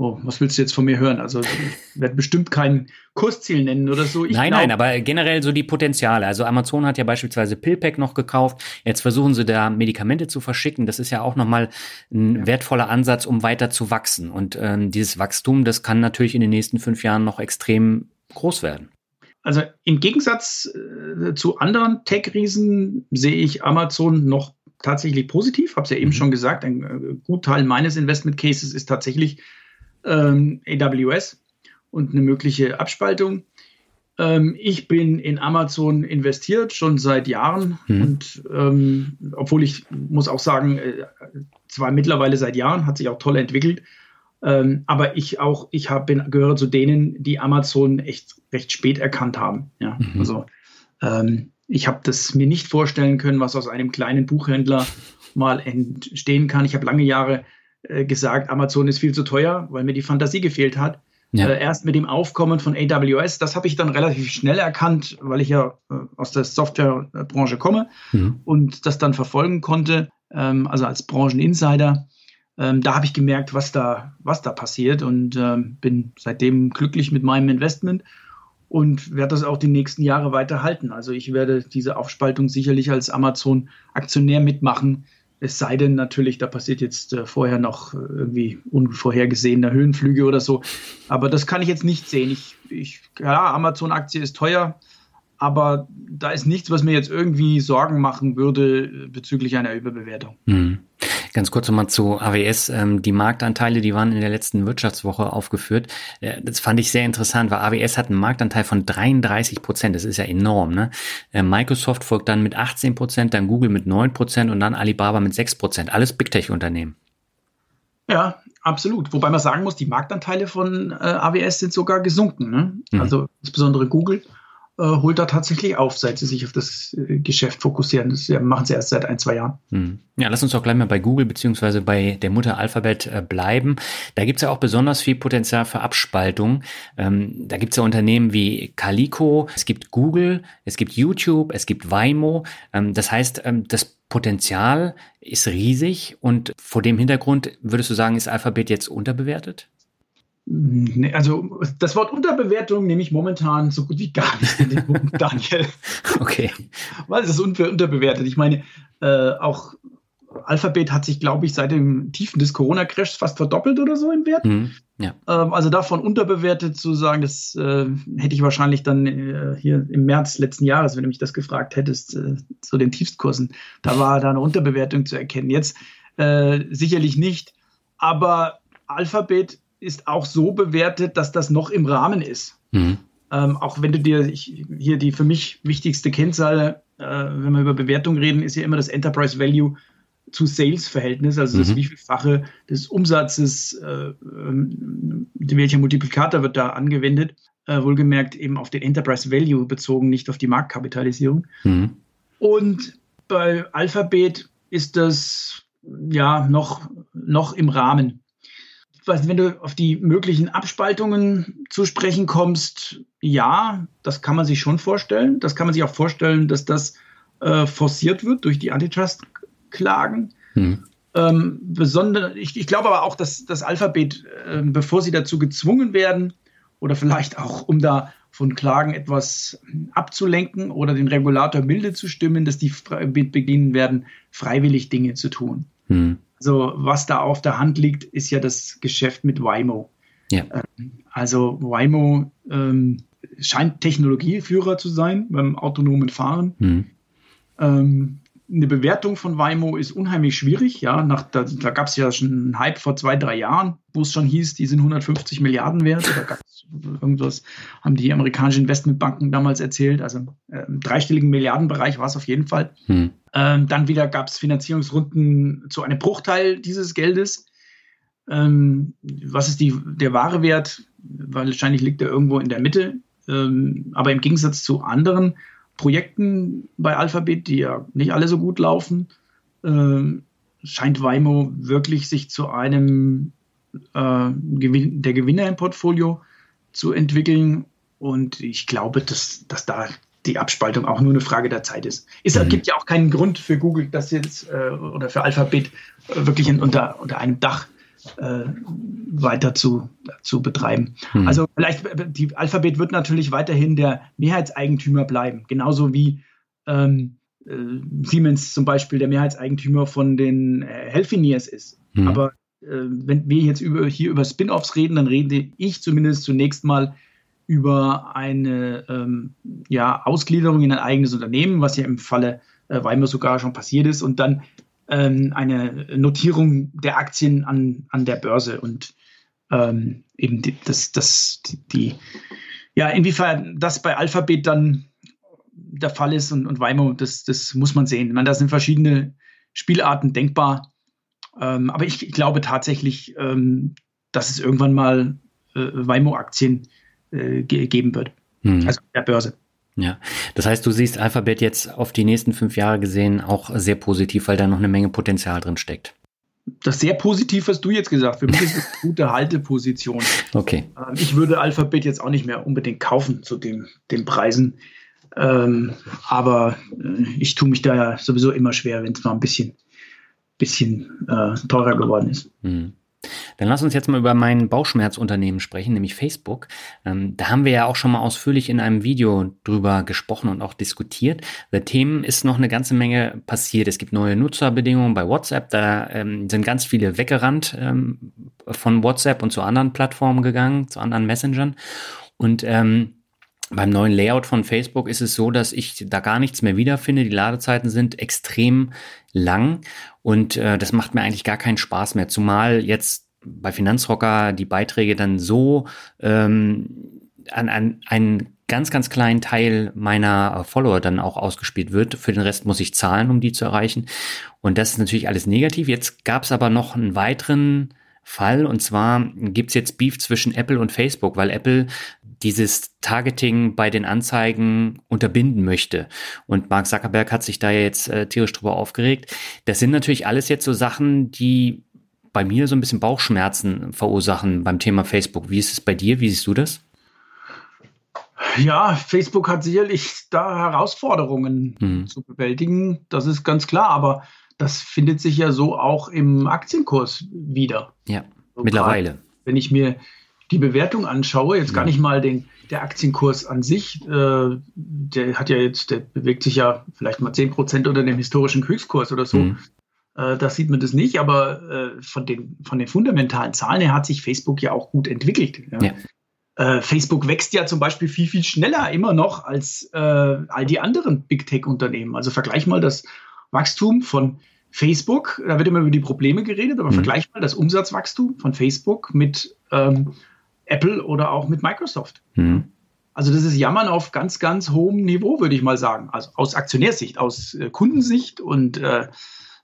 Oh, was willst du jetzt von mir hören? Also ich werde bestimmt kein Kursziel nennen oder so. Ich nein, glaub, nein, aber generell so die Potenziale. Also Amazon hat ja beispielsweise Pillpack noch gekauft. Jetzt versuchen sie da Medikamente zu verschicken. Das ist ja auch nochmal ein ja. wertvoller Ansatz, um weiter zu wachsen. Und ähm, dieses Wachstum, das kann natürlich in den nächsten fünf Jahren noch extrem groß werden. Also im Gegensatz äh, zu anderen Tech-Riesen sehe ich Amazon noch tatsächlich positiv. Habe es ja eben mhm. schon gesagt. Ein äh, Gutteil meines Investment Cases ist tatsächlich ähm, AWS und eine mögliche Abspaltung. Ähm, ich bin in Amazon investiert, schon seit Jahren. Mhm. Und ähm, obwohl ich muss auch sagen, äh, zwar mittlerweile seit Jahren, hat sich auch toll entwickelt. Ähm, aber ich auch, ich hab, bin, gehöre zu denen, die Amazon echt recht spät erkannt haben. Ja, mhm. also ähm, ich habe das mir nicht vorstellen können, was aus einem kleinen Buchhändler mal entstehen kann. Ich habe lange Jahre äh, gesagt, Amazon ist viel zu teuer, weil mir die Fantasie gefehlt hat. Ja. Äh, erst mit dem Aufkommen von AWS, das habe ich dann relativ schnell erkannt, weil ich ja äh, aus der Softwarebranche komme mhm. und das dann verfolgen konnte, ähm, also als Brancheninsider. Ähm, da habe ich gemerkt, was da, was da passiert und ähm, bin seitdem glücklich mit meinem Investment und werde das auch die nächsten Jahre weiter halten. Also ich werde diese Aufspaltung sicherlich als Amazon-Aktionär mitmachen es sei denn natürlich, da passiert jetzt äh, vorher noch äh, irgendwie unvorhergesehene Höhenflüge oder so. Aber das kann ich jetzt nicht sehen. Ich, ich ja, Amazon-Aktie ist teuer, aber da ist nichts, was mir jetzt irgendwie Sorgen machen würde äh, bezüglich einer Überbewertung. Mhm. Ganz kurz nochmal zu AWS. Ähm, die Marktanteile, die waren in der letzten Wirtschaftswoche aufgeführt. Äh, das fand ich sehr interessant, weil AWS hat einen Marktanteil von 33 Prozent. Das ist ja enorm. Ne? Äh, Microsoft folgt dann mit 18 Prozent, dann Google mit 9 Prozent und dann Alibaba mit 6 Prozent. Alles Big Tech-Unternehmen. Ja, absolut. Wobei man sagen muss, die Marktanteile von äh, AWS sind sogar gesunken. Ne? Mhm. Also insbesondere Google holt da tatsächlich auf, seit sie sich auf das äh, Geschäft fokussieren. Das machen sie erst seit ein, zwei Jahren. Hm. Ja, lass uns doch gleich mal bei Google beziehungsweise bei der Mutter Alphabet äh, bleiben. Da gibt's ja auch besonders viel Potenzial für Abspaltung. Ähm, da gibt's ja Unternehmen wie Calico, es gibt Google, es gibt YouTube, es gibt Waymo. Ähm, das heißt, ähm, das Potenzial ist riesig und vor dem Hintergrund würdest du sagen, ist Alphabet jetzt unterbewertet? Nee, also das Wort Unterbewertung nehme ich momentan so gut wie gar nicht in den Mund, <laughs> Daniel. Okay. Weil es ist unterbewertet. Ich meine, äh, auch Alphabet hat sich, glaube ich, seit dem Tiefen des Corona-Crashs fast verdoppelt oder so im Wert. Mhm, ja. ähm, also davon unterbewertet zu sagen, das äh, hätte ich wahrscheinlich dann äh, hier im März letzten Jahres, wenn du mich das gefragt hättest, äh, zu den Tiefstkursen, da war da eine Unterbewertung zu erkennen. Jetzt äh, sicherlich nicht, aber Alphabet ist auch so bewertet, dass das noch im Rahmen ist. Mhm. Ähm, auch wenn du dir ich, hier die für mich wichtigste Kennzahl, äh, wenn wir über Bewertung reden, ist ja immer das Enterprise Value zu Sales-Verhältnis, also mhm. das wievielfache des Umsatzes, äh, ähm, welcher Multiplikator wird da angewendet, äh, wohlgemerkt eben auf den Enterprise Value bezogen, nicht auf die Marktkapitalisierung. Mhm. Und bei Alphabet ist das ja noch, noch im Rahmen. Wenn du auf die möglichen Abspaltungen zu sprechen kommst, ja, das kann man sich schon vorstellen. Das kann man sich auch vorstellen, dass das äh, forciert wird durch die Antitrust klagen. Hm. Ähm, besonders, ich, ich glaube aber auch, dass das Alphabet, äh, bevor sie dazu gezwungen werden, oder vielleicht auch, um da von Klagen etwas abzulenken oder den Regulator milde zu stimmen, dass die beginnen werden, freiwillig Dinge zu tun. Hm. Also was da auf der Hand liegt, ist ja das Geschäft mit Waymo. Ja. Ähm, also Waymo ähm, scheint Technologieführer zu sein beim autonomen Fahren. Hm. Ähm, eine Bewertung von Waymo ist unheimlich schwierig. Ja, nach, da, da gab es ja schon einen Hype vor zwei, drei Jahren, wo es schon hieß, die sind 150 Milliarden wert. Oder gab's irgendwas, haben die amerikanischen Investmentbanken damals erzählt. Also äh, im dreistelligen Milliardenbereich war es auf jeden Fall. Hm. Ähm, dann wieder gab es Finanzierungsrunden zu einem Bruchteil dieses Geldes. Ähm, was ist die, der wahre Wert? Wahrscheinlich liegt er irgendwo in der Mitte. Ähm, aber im Gegensatz zu anderen Projekten bei Alphabet, die ja nicht alle so gut laufen, äh, scheint Waymo wirklich sich zu einem äh, Gewin der Gewinner im Portfolio zu entwickeln. Und ich glaube, dass, dass da die Abspaltung auch nur eine Frage der Zeit ist. Es mhm. gibt ja auch keinen Grund für Google, das jetzt äh, oder für Alphabet äh, wirklich in, unter, unter einem Dach äh, weiter zu, zu betreiben. Hm. Also vielleicht, die Alphabet wird natürlich weiterhin der Mehrheitseigentümer bleiben, genauso wie ähm, äh, Siemens zum Beispiel der Mehrheitseigentümer von den äh, Healthineers ist. Hm. Aber äh, wenn wir jetzt über, hier über Spin-offs reden, dann rede ich zumindest zunächst mal über eine ähm, ja, Ausgliederung in ein eigenes Unternehmen, was ja im Falle äh, Weimar sogar schon passiert ist, und dann ähm, eine Notierung der Aktien an, an der Börse und ähm, eben die, das, das, die, ja, inwiefern das bei Alphabet dann der Fall ist und, und Waymo, das, das muss man sehen. Ich meine, da sind verschiedene Spielarten denkbar. Ähm, aber ich, ich, glaube tatsächlich, ähm, dass es irgendwann mal äh, Waymo-Aktien äh, geben wird. Hm. Also der Börse. Ja, das heißt, du siehst Alphabet jetzt auf die nächsten fünf Jahre gesehen auch sehr positiv, weil da noch eine Menge Potenzial drin steckt. Das sehr positiv hast du jetzt gesagt. Für mich ist das eine gute Halteposition. Okay. Ähm, ich würde Alphabet jetzt auch nicht mehr unbedingt kaufen zu den, den Preisen. Ähm, aber äh, ich tue mich da ja sowieso immer schwer, wenn es mal ein bisschen, bisschen äh, teurer geworden ist. Mhm. Dann lass uns jetzt mal über mein Bauchschmerzunternehmen sprechen, nämlich Facebook. Ähm, da haben wir ja auch schon mal ausführlich in einem Video drüber gesprochen und auch diskutiert. Bei Themen ist noch eine ganze Menge passiert. Es gibt neue Nutzerbedingungen bei WhatsApp. Da ähm, sind ganz viele weggerannt ähm, von WhatsApp und zu anderen Plattformen gegangen, zu anderen Messengern. Und ähm, beim neuen Layout von Facebook ist es so, dass ich da gar nichts mehr wiederfinde. Die Ladezeiten sind extrem lang und äh, das macht mir eigentlich gar keinen Spaß mehr. Zumal jetzt bei Finanzrocker die Beiträge dann so ähm, an, an einen ganz, ganz kleinen Teil meiner Follower dann auch ausgespielt wird. Für den Rest muss ich zahlen, um die zu erreichen. Und das ist natürlich alles negativ. Jetzt gab es aber noch einen weiteren Fall und zwar gibt's jetzt Beef zwischen Apple und Facebook, weil Apple dieses Targeting bei den Anzeigen unterbinden möchte. Und Mark Zuckerberg hat sich da jetzt äh, tierisch drüber aufgeregt. Das sind natürlich alles jetzt so Sachen, die bei mir so ein bisschen Bauchschmerzen verursachen beim Thema Facebook. Wie ist es bei dir? Wie siehst du das? Ja, Facebook hat sicherlich da Herausforderungen hm. zu bewältigen. Das ist ganz klar. Aber das findet sich ja so auch im Aktienkurs wieder. Ja, so mittlerweile. Grad, wenn ich mir die Bewertung anschaue, jetzt gar nicht mal den, der Aktienkurs an sich, äh, der hat ja jetzt, der bewegt sich ja vielleicht mal 10 Prozent unter dem historischen Höchstkurs oder so. Mhm. Äh, da sieht man das nicht, aber äh, von, den, von den fundamentalen Zahlen her hat sich Facebook ja auch gut entwickelt. Ja. Ja. Äh, Facebook wächst ja zum Beispiel viel, viel schneller immer noch als äh, all die anderen Big Tech-Unternehmen. Also vergleich mal das Wachstum von Facebook, da wird immer über die Probleme geredet, aber mhm. vergleich mal das Umsatzwachstum von Facebook mit ähm, Apple oder auch mit Microsoft. Mhm. Also das ist Jammern auf ganz, ganz hohem Niveau, würde ich mal sagen. Also aus Aktionärsicht, aus äh, Kundensicht und äh,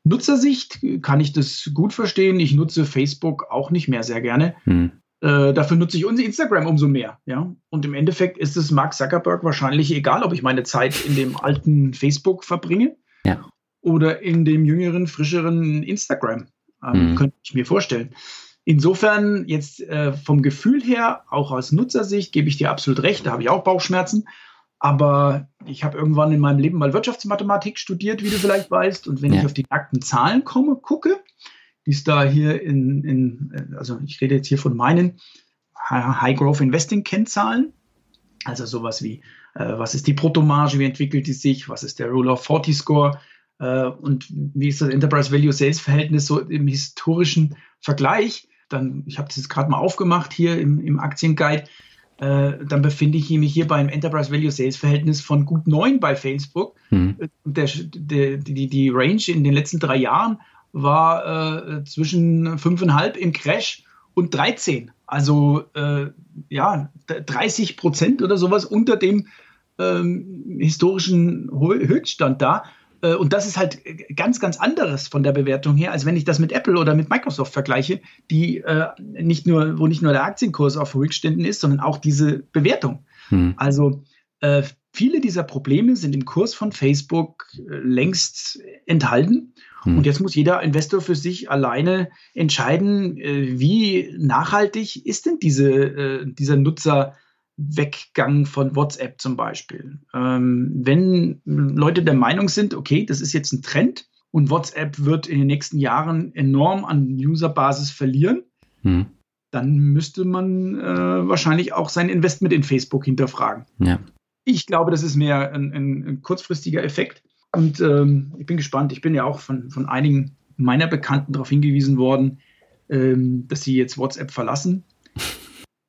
Nutzersicht kann ich das gut verstehen. Ich nutze Facebook auch nicht mehr sehr gerne. Mhm. Äh, dafür nutze ich unser Instagram umso mehr. Ja? Und im Endeffekt ist es Mark Zuckerberg wahrscheinlich egal, ob ich meine Zeit in dem alten Facebook verbringe ja. oder in dem jüngeren, frischeren Instagram. Ähm, mhm. Könnte ich mir vorstellen. Insofern jetzt äh, vom Gefühl her, auch aus Nutzersicht, gebe ich dir absolut recht, da habe ich auch Bauchschmerzen. Aber ich habe irgendwann in meinem Leben mal Wirtschaftsmathematik studiert, wie du vielleicht weißt. Und wenn ja. ich auf die nackten Zahlen komme, gucke, die es da hier in, in, also ich rede jetzt hier von meinen High Growth Investing Kennzahlen. Also sowas wie, äh, was ist die Bruttomarge, wie entwickelt die sich, was ist der Rule of 40 Score äh, und wie ist das Enterprise Value Sales Verhältnis so im historischen Vergleich. Dann, ich habe das jetzt gerade mal aufgemacht hier im, im Aktienguide. Äh, dann befinde ich mich hier beim Enterprise Value Sales Verhältnis von gut 9 bei Facebook. Mhm. Der, der, die, die Range in den letzten drei Jahren war äh, zwischen 5,5 im Crash und 13. Also äh, ja, 30 Prozent oder sowas unter dem ähm, historischen Höchststand da. Äh, und das ist halt ganz, ganz anderes von der Bewertung her, als wenn ich das mit Apple oder mit Microsoft vergleiche, die äh, nicht nur, wo nicht nur der Aktienkurs auf Höchstständen ist, sondern auch diese Bewertung. Hm. Also äh, viele dieser Probleme sind im Kurs von Facebook äh, längst enthalten. Hm. Und jetzt muss jeder Investor für sich alleine entscheiden, äh, wie nachhaltig ist denn diese, äh, dieser Nutzerweggang von WhatsApp zum Beispiel. Ähm, wenn Leute der Meinung sind, okay, das ist jetzt ein Trend und WhatsApp wird in den nächsten Jahren enorm an Userbasis verlieren, hm. dann müsste man äh, wahrscheinlich auch sein Investment in Facebook hinterfragen. Ja. Ich glaube, das ist mehr ein, ein, ein kurzfristiger Effekt. Und ähm, ich bin gespannt. Ich bin ja auch von, von einigen meiner Bekannten darauf hingewiesen worden, ähm, dass sie jetzt WhatsApp verlassen.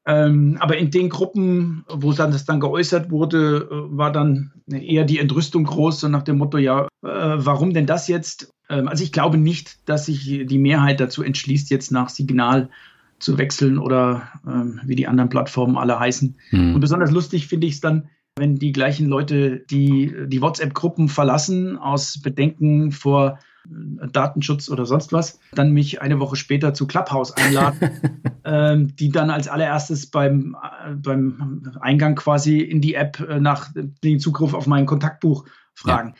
Ähm, aber in den Gruppen, wo dann das dann geäußert wurde, äh, war dann eher die Entrüstung groß, so nach dem Motto, ja, äh, warum denn das jetzt? Ähm, also ich glaube nicht, dass sich die Mehrheit dazu entschließt, jetzt nach Signal zu wechseln oder ähm, wie die anderen Plattformen alle heißen. Mhm. Und besonders lustig finde ich es dann, wenn die gleichen Leute die, die WhatsApp-Gruppen verlassen aus Bedenken vor Datenschutz oder sonst was, dann mich eine Woche später zu Clubhouse einladen, <laughs> ähm, die dann als allererstes beim, äh, beim Eingang quasi in die App äh, nach dem Zugriff auf mein Kontaktbuch fragen.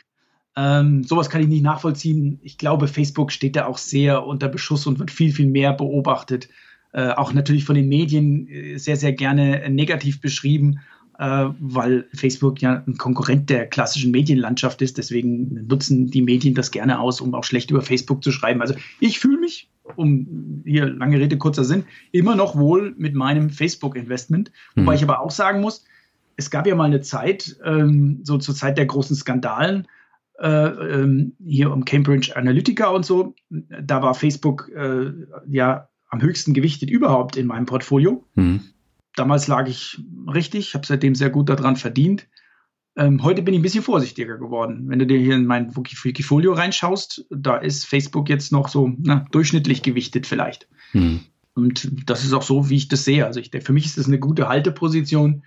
Ja. Ähm, sowas kann ich nicht nachvollziehen. Ich glaube, Facebook steht da auch sehr unter Beschuss und wird viel, viel mehr beobachtet. Äh, auch natürlich von den Medien äh, sehr, sehr gerne negativ beschrieben äh, weil Facebook ja ein Konkurrent der klassischen Medienlandschaft ist. Deswegen nutzen die Medien das gerne aus, um auch schlecht über Facebook zu schreiben. Also ich fühle mich, um hier lange Rede, kurzer Sinn, immer noch wohl mit meinem Facebook-Investment. Mhm. Wobei ich aber auch sagen muss, es gab ja mal eine Zeit, ähm, so zur Zeit der großen Skandalen, äh, ähm, hier um Cambridge Analytica und so, da war Facebook äh, ja am höchsten gewichtet überhaupt in meinem Portfolio. Mhm damals lag ich richtig, habe seitdem sehr gut daran verdient. Ähm, heute bin ich ein bisschen vorsichtiger geworden. Wenn du dir hier in mein Wikifolio reinschaust, da ist Facebook jetzt noch so na, durchschnittlich gewichtet vielleicht. Hm. Und das ist auch so, wie ich das sehe. Also ich, für mich ist das eine gute Halteposition,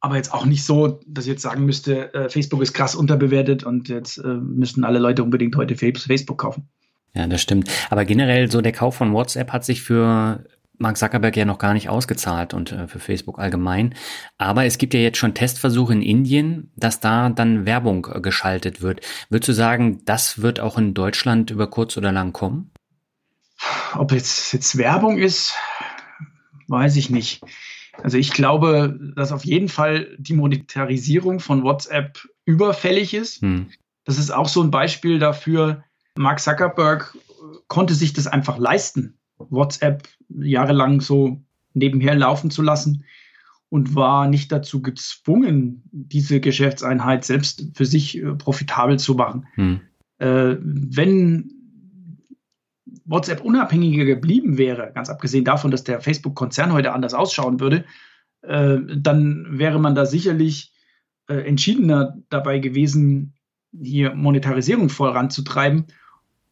aber jetzt auch nicht so, dass ich jetzt sagen müsste, äh, Facebook ist krass unterbewertet und jetzt äh, müssten alle Leute unbedingt heute Facebook kaufen. Ja, das stimmt. Aber generell so der Kauf von WhatsApp hat sich für Mark Zuckerberg ja noch gar nicht ausgezahlt und äh, für Facebook allgemein. Aber es gibt ja jetzt schon Testversuche in Indien, dass da dann Werbung äh, geschaltet wird. Würdest du sagen, das wird auch in Deutschland über kurz oder lang kommen? Ob jetzt, jetzt Werbung ist, weiß ich nicht. Also ich glaube, dass auf jeden Fall die Monetarisierung von WhatsApp überfällig ist. Hm. Das ist auch so ein Beispiel dafür. Mark Zuckerberg konnte sich das einfach leisten WhatsApp jahrelang so nebenher laufen zu lassen und war nicht dazu gezwungen, diese Geschäftseinheit selbst für sich äh, profitabel zu machen. Hm. Äh, wenn WhatsApp unabhängiger geblieben wäre, ganz abgesehen davon, dass der Facebook-Konzern heute anders ausschauen würde, äh, dann wäre man da sicherlich äh, entschiedener dabei gewesen, hier Monetarisierung voranzutreiben.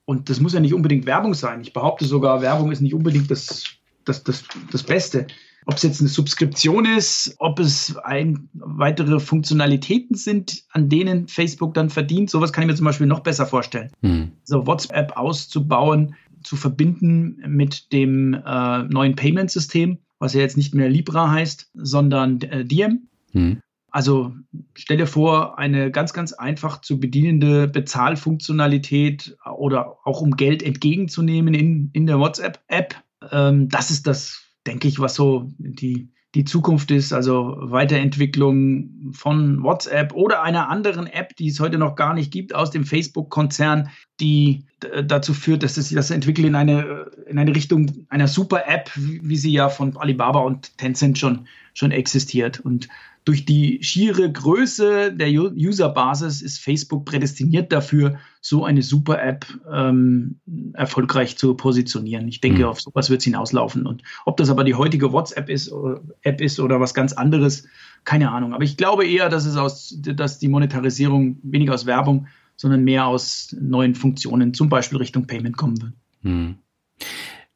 Und das muss ja nicht unbedingt Werbung sein. Ich behaupte sogar, Werbung ist nicht unbedingt das, das, das, das Beste. Ob es jetzt eine Subskription ist, ob es ein, weitere Funktionalitäten sind, an denen Facebook dann verdient, sowas kann ich mir zum Beispiel noch besser vorstellen. Hm. So WhatsApp auszubauen, zu verbinden mit dem äh, neuen Payment-System, was ja jetzt nicht mehr Libra heißt, sondern äh, Diem. Hm. Also stelle vor, eine ganz, ganz einfach zu bedienende Bezahlfunktionalität oder auch um Geld entgegenzunehmen in, in der WhatsApp-App. Ähm, das ist das denke ich, was so die, die Zukunft ist, also Weiterentwicklung von WhatsApp oder einer anderen App, die es heute noch gar nicht gibt, aus dem Facebook-Konzern, die dazu führt, dass es das entwickelt in eine, in eine Richtung einer Super-App, wie sie ja von Alibaba und Tencent schon, schon existiert. Und durch die schiere Größe der Userbasis ist Facebook prädestiniert dafür, so eine Super-App ähm, erfolgreich zu positionieren. Ich denke, mhm. auf sowas wird es hinauslaufen. Und ob das aber die heutige WhatsApp ist, oder, App ist oder was ganz anderes, keine Ahnung. Aber ich glaube eher, dass es aus, dass die Monetarisierung weniger aus Werbung, sondern mehr aus neuen Funktionen, zum Beispiel Richtung Payment kommen wird. Mhm.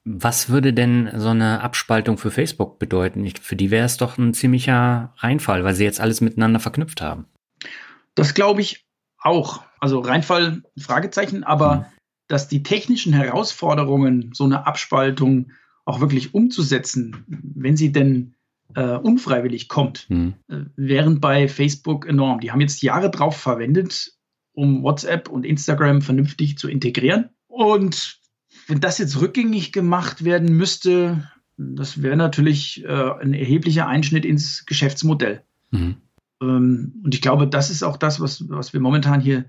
Was würde denn so eine Abspaltung für Facebook bedeuten? Für die wäre es doch ein ziemlicher Reinfall, weil sie jetzt alles miteinander verknüpft haben. Das glaube ich auch. Also Reinfall, Fragezeichen, aber mhm. dass die technischen Herausforderungen, so eine Abspaltung auch wirklich umzusetzen, wenn sie denn äh, unfreiwillig kommt, mhm. äh, wären bei Facebook enorm. Die haben jetzt Jahre drauf verwendet, um WhatsApp und Instagram vernünftig zu integrieren. Und wenn das jetzt rückgängig gemacht werden müsste, das wäre natürlich äh, ein erheblicher Einschnitt ins Geschäftsmodell. Mhm. Ähm, und ich glaube, das ist auch das, was, was wir momentan hier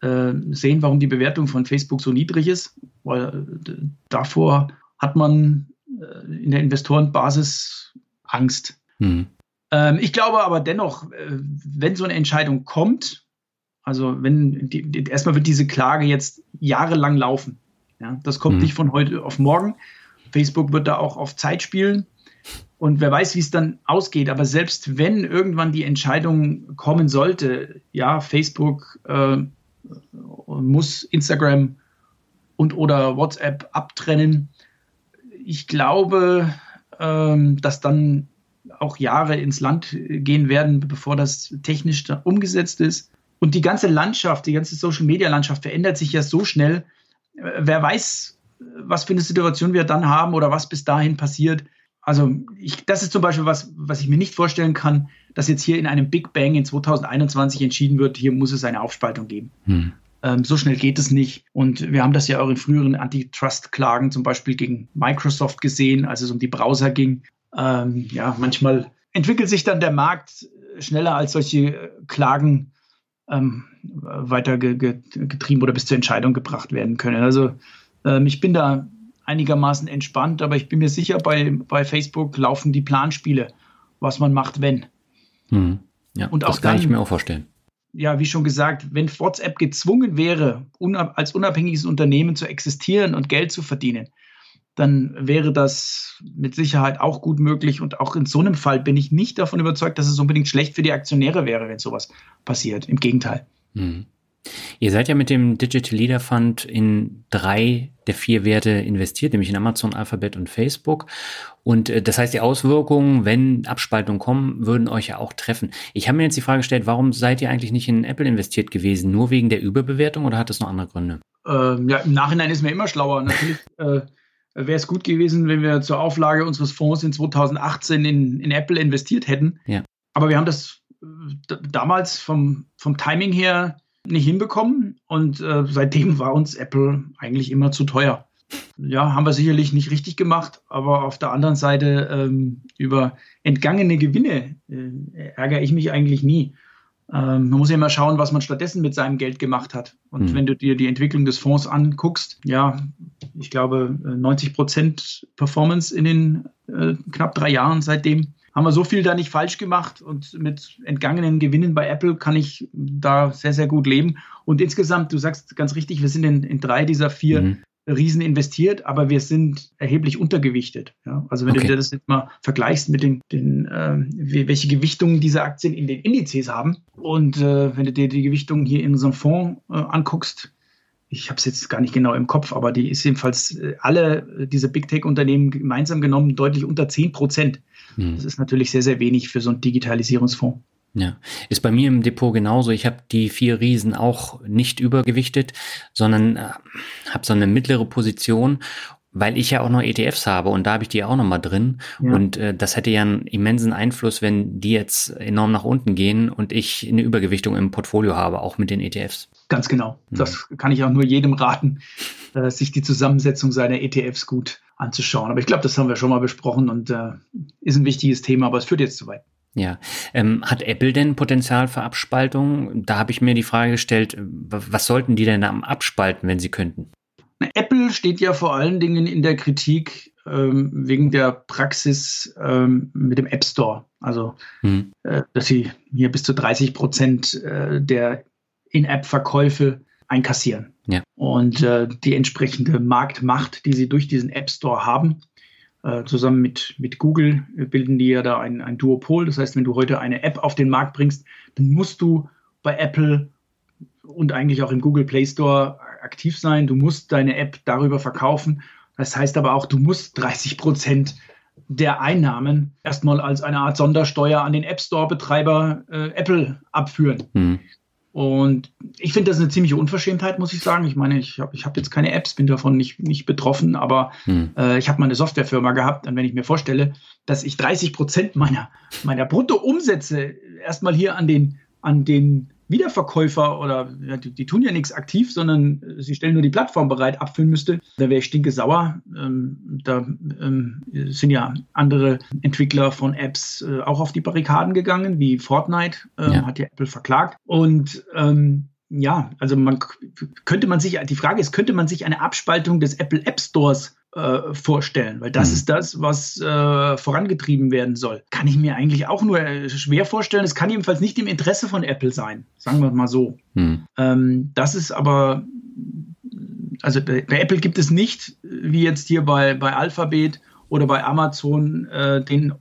äh, sehen, warum die Bewertung von Facebook so niedrig ist, weil äh, davor hat man äh, in der Investorenbasis Angst. Mhm. Ähm, ich glaube aber dennoch, äh, wenn so eine Entscheidung kommt, also wenn die, die, erstmal wird diese Klage jetzt jahrelang laufen. Ja, das kommt mhm. nicht von heute auf morgen. Facebook wird da auch auf Zeit spielen. Und wer weiß, wie es dann ausgeht. Aber selbst wenn irgendwann die Entscheidung kommen sollte, ja, Facebook äh, muss Instagram und oder WhatsApp abtrennen, ich glaube, ähm, dass dann auch Jahre ins Land gehen werden, bevor das technisch umgesetzt ist. Und die ganze Landschaft, die ganze Social-Media-Landschaft verändert sich ja so schnell, wer weiß, was für eine Situation wir dann haben oder was bis dahin passiert. Also ich, das ist zum Beispiel was, was ich mir nicht vorstellen kann, dass jetzt hier in einem Big Bang in 2021 entschieden wird, hier muss es eine Aufspaltung geben. Hm. Ähm, so schnell geht es nicht. Und wir haben das ja auch in früheren Antitrust-Klagen zum Beispiel gegen Microsoft gesehen, als es um die Browser ging. Ähm, ja, manchmal entwickelt sich dann der Markt schneller als solche Klagen ähm, weiter ge ge getrieben oder bis zur Entscheidung gebracht werden können. Also ähm, ich bin da einigermaßen entspannt, aber ich bin mir sicher, bei, bei Facebook laufen die Planspiele, was man macht, wenn. Hm. Ja, und auch das kann dann, ich mir auch vorstellen. Ja, wie schon gesagt, wenn WhatsApp gezwungen wäre, unab als unabhängiges Unternehmen zu existieren und Geld zu verdienen, dann wäre das mit Sicherheit auch gut möglich. Und auch in so einem Fall bin ich nicht davon überzeugt, dass es unbedingt schlecht für die Aktionäre wäre, wenn sowas passiert. Im Gegenteil. Mhm. Ihr seid ja mit dem Digital Leader Fund in drei der vier Werte investiert, nämlich in Amazon, Alphabet und Facebook. Und äh, das heißt, die Auswirkungen, wenn Abspaltungen kommen, würden euch ja auch treffen. Ich habe mir jetzt die Frage gestellt, warum seid ihr eigentlich nicht in Apple investiert gewesen? Nur wegen der Überbewertung oder hat das noch andere Gründe? Ähm, ja, im Nachhinein ist mir immer schlauer. Natürlich <laughs> äh, wäre es gut gewesen, wenn wir zur Auflage unseres Fonds in 2018 in, in Apple investiert hätten. Ja. Aber wir haben das damals vom, vom Timing her nicht hinbekommen und äh, seitdem war uns Apple eigentlich immer zu teuer. Ja, haben wir sicherlich nicht richtig gemacht, aber auf der anderen Seite ähm, über entgangene Gewinne äh, ärgere ich mich eigentlich nie. Ähm, man muss ja immer schauen, was man stattdessen mit seinem Geld gemacht hat. Und mhm. wenn du dir die Entwicklung des Fonds anguckst, ja, ich glaube 90 Prozent Performance in den äh, knapp drei Jahren seitdem haben wir so viel da nicht falsch gemacht und mit entgangenen Gewinnen bei Apple kann ich da sehr, sehr gut leben. Und insgesamt, du sagst ganz richtig, wir sind in, in drei dieser vier mhm. Riesen investiert, aber wir sind erheblich untergewichtet. Ja? Also wenn okay. du dir das jetzt mal vergleichst mit den, den äh, welche Gewichtungen diese Aktien in den Indizes haben und äh, wenn du dir die Gewichtung hier in unserem Fonds äh, anguckst, ich habe es jetzt gar nicht genau im Kopf, aber die ist jedenfalls äh, alle diese Big Tech-Unternehmen gemeinsam genommen deutlich unter 10 Prozent. Hm. Das ist natürlich sehr, sehr wenig für so einen Digitalisierungsfonds. Ja, ist bei mir im Depot genauso. Ich habe die vier Riesen auch nicht übergewichtet, sondern äh, habe so eine mittlere Position, weil ich ja auch noch ETFs habe und da habe ich die auch noch mal drin. Ja. Und äh, das hätte ja einen immensen Einfluss, wenn die jetzt enorm nach unten gehen und ich eine Übergewichtung im Portfolio habe, auch mit den ETFs. Ganz genau. Mhm. Das kann ich auch nur jedem raten, äh, sich die Zusammensetzung seiner ETFs gut anzuschauen. Aber ich glaube, das haben wir schon mal besprochen und äh, ist ein wichtiges Thema, aber es führt jetzt zu weit. Ja. Ähm, hat Apple denn Potenzial für Abspaltung? Da habe ich mir die Frage gestellt, was sollten die denn am abspalten, wenn sie könnten? Apple steht ja vor allen Dingen in der Kritik ähm, wegen der Praxis ähm, mit dem App Store. Also, hm. äh, dass sie hier bis zu 30 Prozent äh, der In-App-Verkäufe einkassieren. Ja. Und äh, die entsprechende Marktmacht, die sie durch diesen App Store haben, äh, zusammen mit, mit Google bilden die ja da ein, ein Duopol. Das heißt, wenn du heute eine App auf den Markt bringst, dann musst du bei Apple und eigentlich auch im Google Play Store aktiv sein. Du musst deine App darüber verkaufen. Das heißt aber auch, du musst 30 Prozent der Einnahmen erstmal als eine Art Sondersteuer an den App Store-Betreiber äh, Apple abführen. Mhm. Und ich finde das eine ziemliche Unverschämtheit, muss ich sagen. Ich meine, ich habe ich hab jetzt keine Apps, bin davon nicht, nicht betroffen, aber hm. äh, ich habe mal eine Softwarefirma gehabt. Und wenn ich mir vorstelle, dass ich 30 Prozent meiner, meiner Bruttoumsätze erstmal hier an den, an den Wiederverkäufer oder die, die, tun ja nichts aktiv, sondern äh, sie stellen nur die Plattform bereit, abfüllen müsste, da wäre ich stinke sauer. Ähm, da ähm, sind ja andere Entwickler von Apps äh, auch auf die Barrikaden gegangen, wie Fortnite, äh, ja. hat ja Apple verklagt. Und ähm, ja, also man könnte man sich, die Frage ist, könnte man sich eine Abspaltung des Apple App Stores äh, vorstellen, weil das mhm. ist das, was äh, vorangetrieben werden soll. Kann ich mir eigentlich auch nur äh, schwer vorstellen. Es kann jedenfalls nicht im Interesse von Apple sein, sagen wir mal so. Mhm. Ähm, das ist aber, also bei, bei, Apple gibt es nicht, wie jetzt hier bei, bei Alphabet oder bei Amazon, äh, den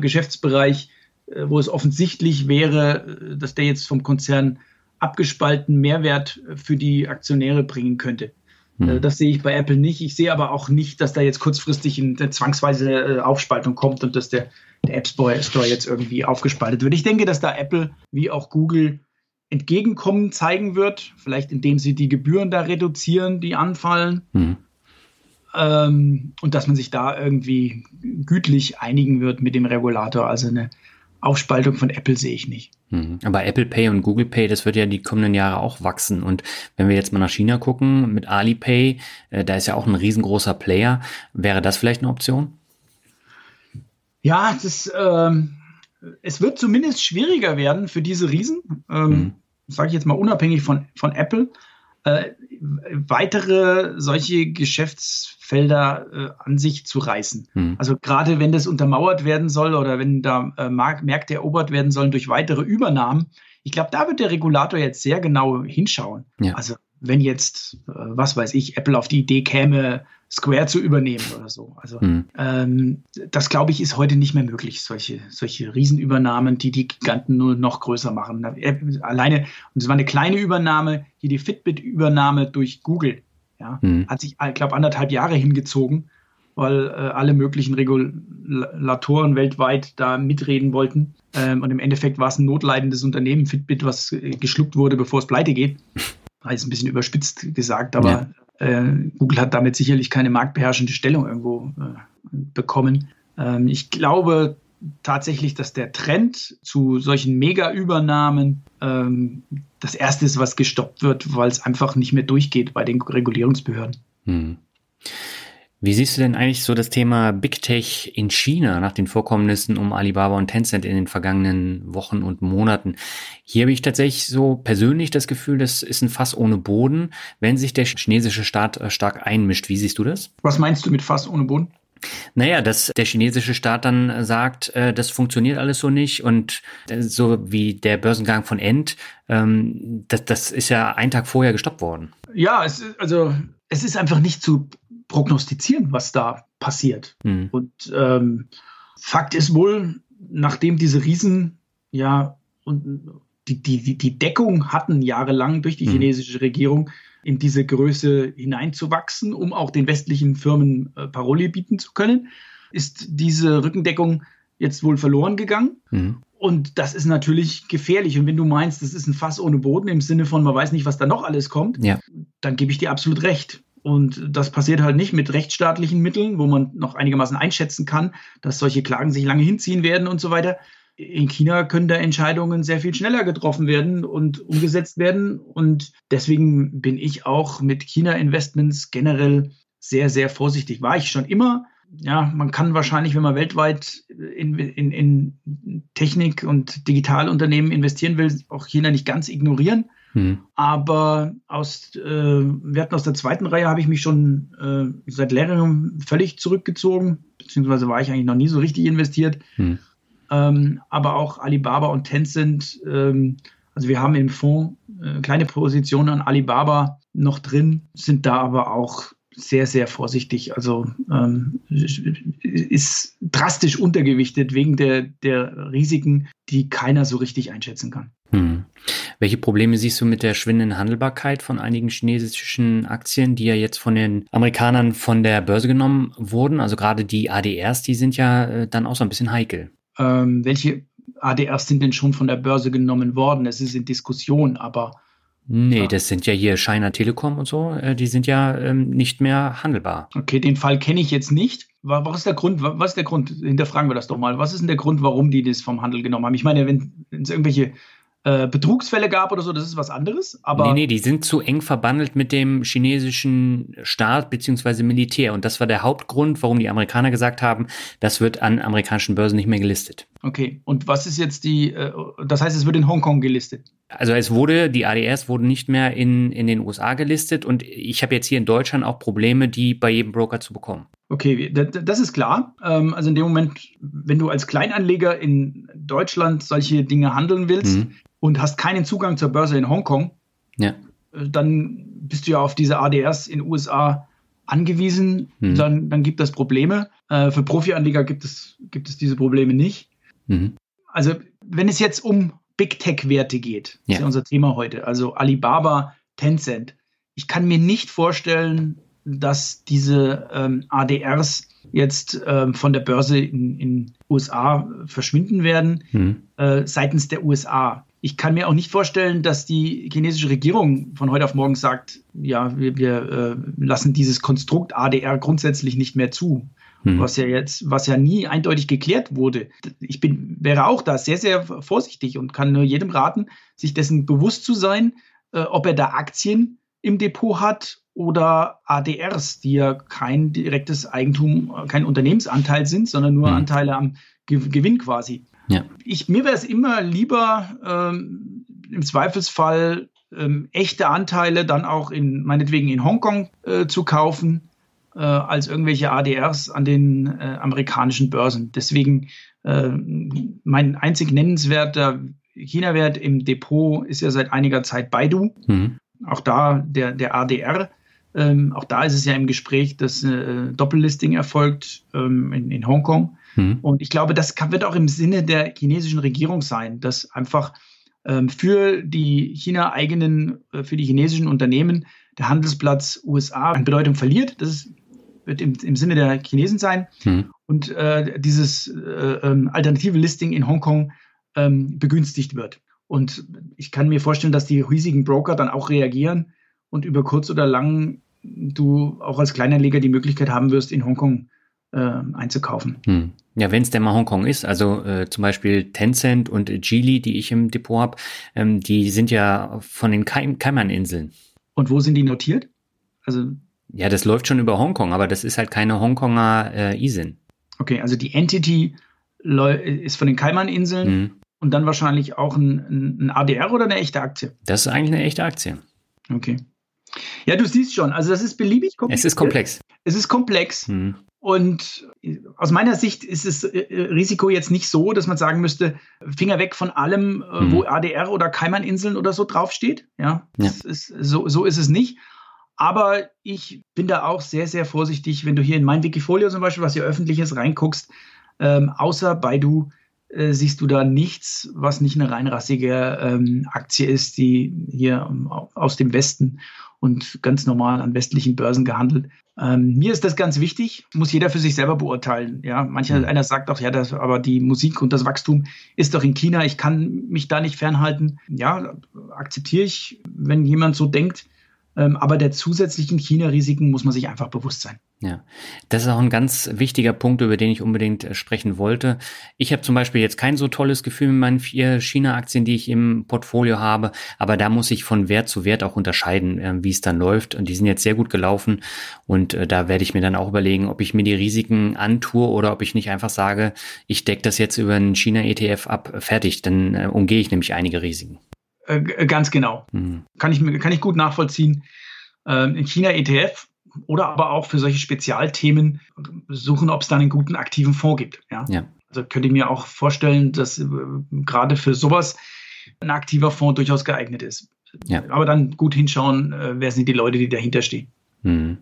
Geschäftsbereich, äh, wo es offensichtlich wäre, dass der jetzt vom Konzern abgespalten Mehrwert für die Aktionäre bringen könnte. Hm. Das sehe ich bei Apple nicht. Ich sehe aber auch nicht, dass da jetzt kurzfristig eine zwangsweise äh, Aufspaltung kommt und dass der, der App Store jetzt irgendwie aufgespaltet wird. Ich denke, dass da Apple wie auch Google Entgegenkommen zeigen wird, vielleicht indem sie die Gebühren da reduzieren, die anfallen. Mhm. Ähm, und dass man sich da irgendwie gütlich einigen wird mit dem Regulator. Also eine Aufspaltung von Apple sehe ich nicht. Mhm. Aber Apple Pay und Google Pay, das wird ja die kommenden Jahre auch wachsen. Und wenn wir jetzt mal nach China gucken mit Alipay, äh, da ist ja auch ein riesengroßer Player. Wäre das vielleicht eine Option? Ja, das, ähm, es wird zumindest schwieriger werden für diese Riesen. Ähm, mhm. Sage ich jetzt mal unabhängig von, von Apple äh, weitere solche Geschäftsfelder äh, an sich zu reißen. Hm. Also gerade wenn das untermauert werden soll oder wenn da äh, Märkte erobert werden sollen durch weitere Übernahmen, ich glaube, da wird der Regulator jetzt sehr genau hinschauen. Ja. Also wenn jetzt, äh, was weiß ich, Apple auf die Idee käme, Square zu übernehmen oder so. Also mhm. ähm, das glaube ich ist heute nicht mehr möglich, solche, solche Riesenübernahmen, die die Giganten nur noch größer machen. Alleine, und es war eine kleine Übernahme, hier die Fitbit-Übernahme durch Google, ja, mhm. hat sich, ich glaube, anderthalb Jahre hingezogen, weil äh, alle möglichen Regulatoren weltweit da mitreden wollten. Ähm, und im Endeffekt war es ein notleidendes Unternehmen, Fitbit, was äh, geschluckt wurde, bevor es pleite geht. Ist ein bisschen überspitzt gesagt, aber ja äh, Google hat damit sicherlich keine marktbeherrschende Stellung irgendwo äh, bekommen. Ähm, ich glaube tatsächlich, dass der Trend zu solchen Mega-Übernahmen ähm, das erste ist, was gestoppt wird, weil es einfach nicht mehr durchgeht bei den Regulierungsbehörden. Hm. Wie siehst du denn eigentlich so das Thema Big Tech in China nach den Vorkommnissen um Alibaba und Tencent in den vergangenen Wochen und Monaten? Hier habe ich tatsächlich so persönlich das Gefühl, das ist ein Fass ohne Boden, wenn sich der chinesische Staat äh, stark einmischt. Wie siehst du das? Was meinst du mit Fass ohne Boden? Naja, dass der chinesische Staat dann sagt, äh, das funktioniert alles so nicht und äh, so wie der Börsengang von End, ähm, das, das ist ja einen Tag vorher gestoppt worden. Ja, es, also es ist einfach nicht zu prognostizieren, was da passiert. Mhm. Und ähm, Fakt ist wohl, nachdem diese Riesen ja und die, die, die Deckung hatten jahrelang durch die mhm. chinesische Regierung, in diese Größe hineinzuwachsen, um auch den westlichen Firmen äh, Paroli bieten zu können, ist diese Rückendeckung jetzt wohl verloren gegangen. Mhm. Und das ist natürlich gefährlich. Und wenn du meinst, das ist ein Fass ohne Boden im Sinne von, man weiß nicht, was da noch alles kommt, ja. dann gebe ich dir absolut recht. Und das passiert halt nicht mit rechtsstaatlichen Mitteln, wo man noch einigermaßen einschätzen kann, dass solche Klagen sich lange hinziehen werden und so weiter. In China können da Entscheidungen sehr viel schneller getroffen werden und umgesetzt werden. Und deswegen bin ich auch mit China-Investments generell sehr, sehr vorsichtig. War ich schon immer. Ja, man kann wahrscheinlich, wenn man weltweit in, in, in Technik und Digitalunternehmen investieren will, auch China nicht ganz ignorieren. Hm. Aber aus äh, Werten aus der zweiten Reihe habe ich mich schon äh, seit längerem völlig zurückgezogen, beziehungsweise war ich eigentlich noch nie so richtig investiert. Hm. Ähm, aber auch Alibaba und Tencent, ähm, also wir haben im Fonds äh, kleine Positionen an Alibaba noch drin, sind da aber auch sehr, sehr vorsichtig. Also ähm, ist drastisch untergewichtet wegen der, der Risiken, die keiner so richtig einschätzen kann. Hm. Welche Probleme siehst du mit der schwindenden Handelbarkeit von einigen chinesischen Aktien, die ja jetzt von den Amerikanern von der Börse genommen wurden? Also gerade die ADRs, die sind ja äh, dann auch so ein bisschen heikel. Ähm, welche ADRs sind denn schon von der Börse genommen worden? Es ist in Diskussion, aber Nee, das sind ja hier China Telekom und so, äh, die sind ja ähm, nicht mehr handelbar. Okay, den Fall kenne ich jetzt nicht. Was ist der Grund? Was ist der Grund? Hinterfragen wir das doch mal. Was ist denn der Grund, warum die das vom Handel genommen haben? Ich meine, wenn es irgendwelche äh, Betrugsfälle gab oder so, das ist was anderes. Aber nee, nee, die sind zu eng verbandelt mit dem chinesischen Staat bzw. Militär. Und das war der Hauptgrund, warum die Amerikaner gesagt haben, das wird an amerikanischen Börsen nicht mehr gelistet. Okay, und was ist jetzt die, äh, das heißt, es wird in Hongkong gelistet? Also es wurde, die ADRs wurden nicht mehr in, in den USA gelistet und ich habe jetzt hier in Deutschland auch Probleme, die bei jedem Broker zu bekommen. Okay, das ist klar. Ähm, also in dem Moment, wenn du als Kleinanleger in Deutschland solche Dinge handeln willst, mhm und hast keinen Zugang zur Börse in Hongkong, ja. Äh, dann bist du ja auf diese ADRs in den USA angewiesen. Mhm. Dann, dann gibt das Probleme. Äh, für Profi-Anleger gibt es, gibt es diese Probleme nicht. Mhm. Also, wenn es jetzt um Big Tech-Werte geht, ja. ist ja unser Thema heute, also Alibaba, Tencent, ich kann mir nicht vorstellen, dass diese ähm, ADRs jetzt ähm, von der Börse in den USA verschwinden werden, mhm. äh, seitens der USA ich kann mir auch nicht vorstellen, dass die chinesische Regierung von heute auf morgen sagt, ja, wir, wir äh, lassen dieses Konstrukt ADR grundsätzlich nicht mehr zu. Hm. Was ja jetzt, was ja nie eindeutig geklärt wurde. Ich bin, wäre auch da sehr, sehr vorsichtig und kann nur jedem raten, sich dessen bewusst zu sein, äh, ob er da Aktien im Depot hat oder ADRs, die ja kein direktes Eigentum, kein Unternehmensanteil sind, sondern nur hm. Anteile am Gewinn quasi. Ja. Ich, mir wäre es immer lieber, ähm, im Zweifelsfall ähm, echte Anteile dann auch in, meinetwegen in Hongkong äh, zu kaufen, äh, als irgendwelche ADRs an den äh, amerikanischen Börsen. Deswegen äh, mein einzig nennenswerter China-Wert im Depot ist ja seit einiger Zeit Baidu. Mhm. Auch da der, der ADR. Ähm, auch da ist es ja im Gespräch, dass äh, Doppellisting erfolgt ähm, in, in Hongkong. Mhm. Und ich glaube, das kann, wird auch im Sinne der chinesischen Regierung sein, dass einfach ähm, für die China-eigenen, äh, für die chinesischen Unternehmen der Handelsplatz USA an Bedeutung verliert. Das ist, wird im, im Sinne der Chinesen sein. Mhm. Und äh, dieses äh, ähm, alternative Listing in Hongkong ähm, begünstigt wird. Und ich kann mir vorstellen, dass die riesigen Broker dann auch reagieren und über kurz oder lang du auch als Kleinanleger die Möglichkeit haben wirst, in Hongkong äh, einzukaufen. Hm. Ja, wenn es denn mal Hongkong ist, also äh, zum Beispiel Tencent und Geely, die ich im Depot habe, ähm, die sind ja von den Cayman-Inseln. Und wo sind die notiert? Also Ja, das läuft schon über Hongkong, aber das ist halt keine Hongkonger äh, ISIN. Okay, also die Entity ist von den Kaiman-Inseln mhm. und dann wahrscheinlich auch ein, ein ADR oder eine echte Aktie? Das ist eigentlich eine echte Aktie. Okay. Ja, du siehst schon, also das ist beliebig komplex. Es ist komplex. Es ist komplex. Mhm. Und aus meiner Sicht ist das äh, Risiko jetzt nicht so, dass man sagen müsste, Finger weg von allem, mhm. wo ADR oder Kaiman-Inseln oder so draufsteht. Ja, ja. Ist, so, so ist es nicht. Aber ich bin da auch sehr, sehr vorsichtig, wenn du hier in mein Wikifolio zum Beispiel, was hier öffentlich ist, reinguckst. Ähm, außer Baidu äh, siehst du da nichts, was nicht eine reinrassige ähm, Aktie ist, die hier ähm, aus dem Westen und ganz normal an westlichen Börsen gehandelt. Ähm, mir ist das ganz wichtig, muss jeder für sich selber beurteilen. Ja, mancher mhm. einer sagt auch, ja, das, aber die Musik und das Wachstum ist doch in China, ich kann mich da nicht fernhalten. Ja, akzeptiere ich, wenn jemand so denkt. Ähm, aber der zusätzlichen China-Risiken muss man sich einfach bewusst sein. Ja, das ist auch ein ganz wichtiger Punkt, über den ich unbedingt äh, sprechen wollte. Ich habe zum Beispiel jetzt kein so tolles Gefühl mit meinen vier China-Aktien, die ich im Portfolio habe, aber da muss ich von Wert zu Wert auch unterscheiden, äh, wie es dann läuft. Und die sind jetzt sehr gut gelaufen und äh, da werde ich mir dann auch überlegen, ob ich mir die Risiken antue oder ob ich nicht einfach sage, ich decke das jetzt über einen China-ETF ab, fertig, dann umgehe ich nämlich einige Risiken. Äh, ganz genau. Mhm. Kann, ich, kann ich gut nachvollziehen. Ähm, in China ETF oder aber auch für solche Spezialthemen suchen, ob es da einen guten aktiven Fonds gibt. Ja? ja. Also könnte ich mir auch vorstellen, dass äh, gerade für sowas ein aktiver Fonds durchaus geeignet ist. Ja. Aber dann gut hinschauen, äh, wer sind die Leute, die dahinter stehen. Mhm.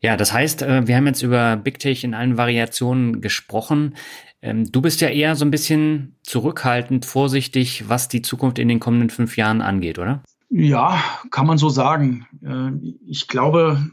Ja, das heißt, äh, wir haben jetzt über Big Tech in allen Variationen gesprochen. Ähm, du bist ja eher so ein bisschen zurückhaltend, vorsichtig, was die Zukunft in den kommenden fünf Jahren angeht, oder? Ja, kann man so sagen. Äh, ich glaube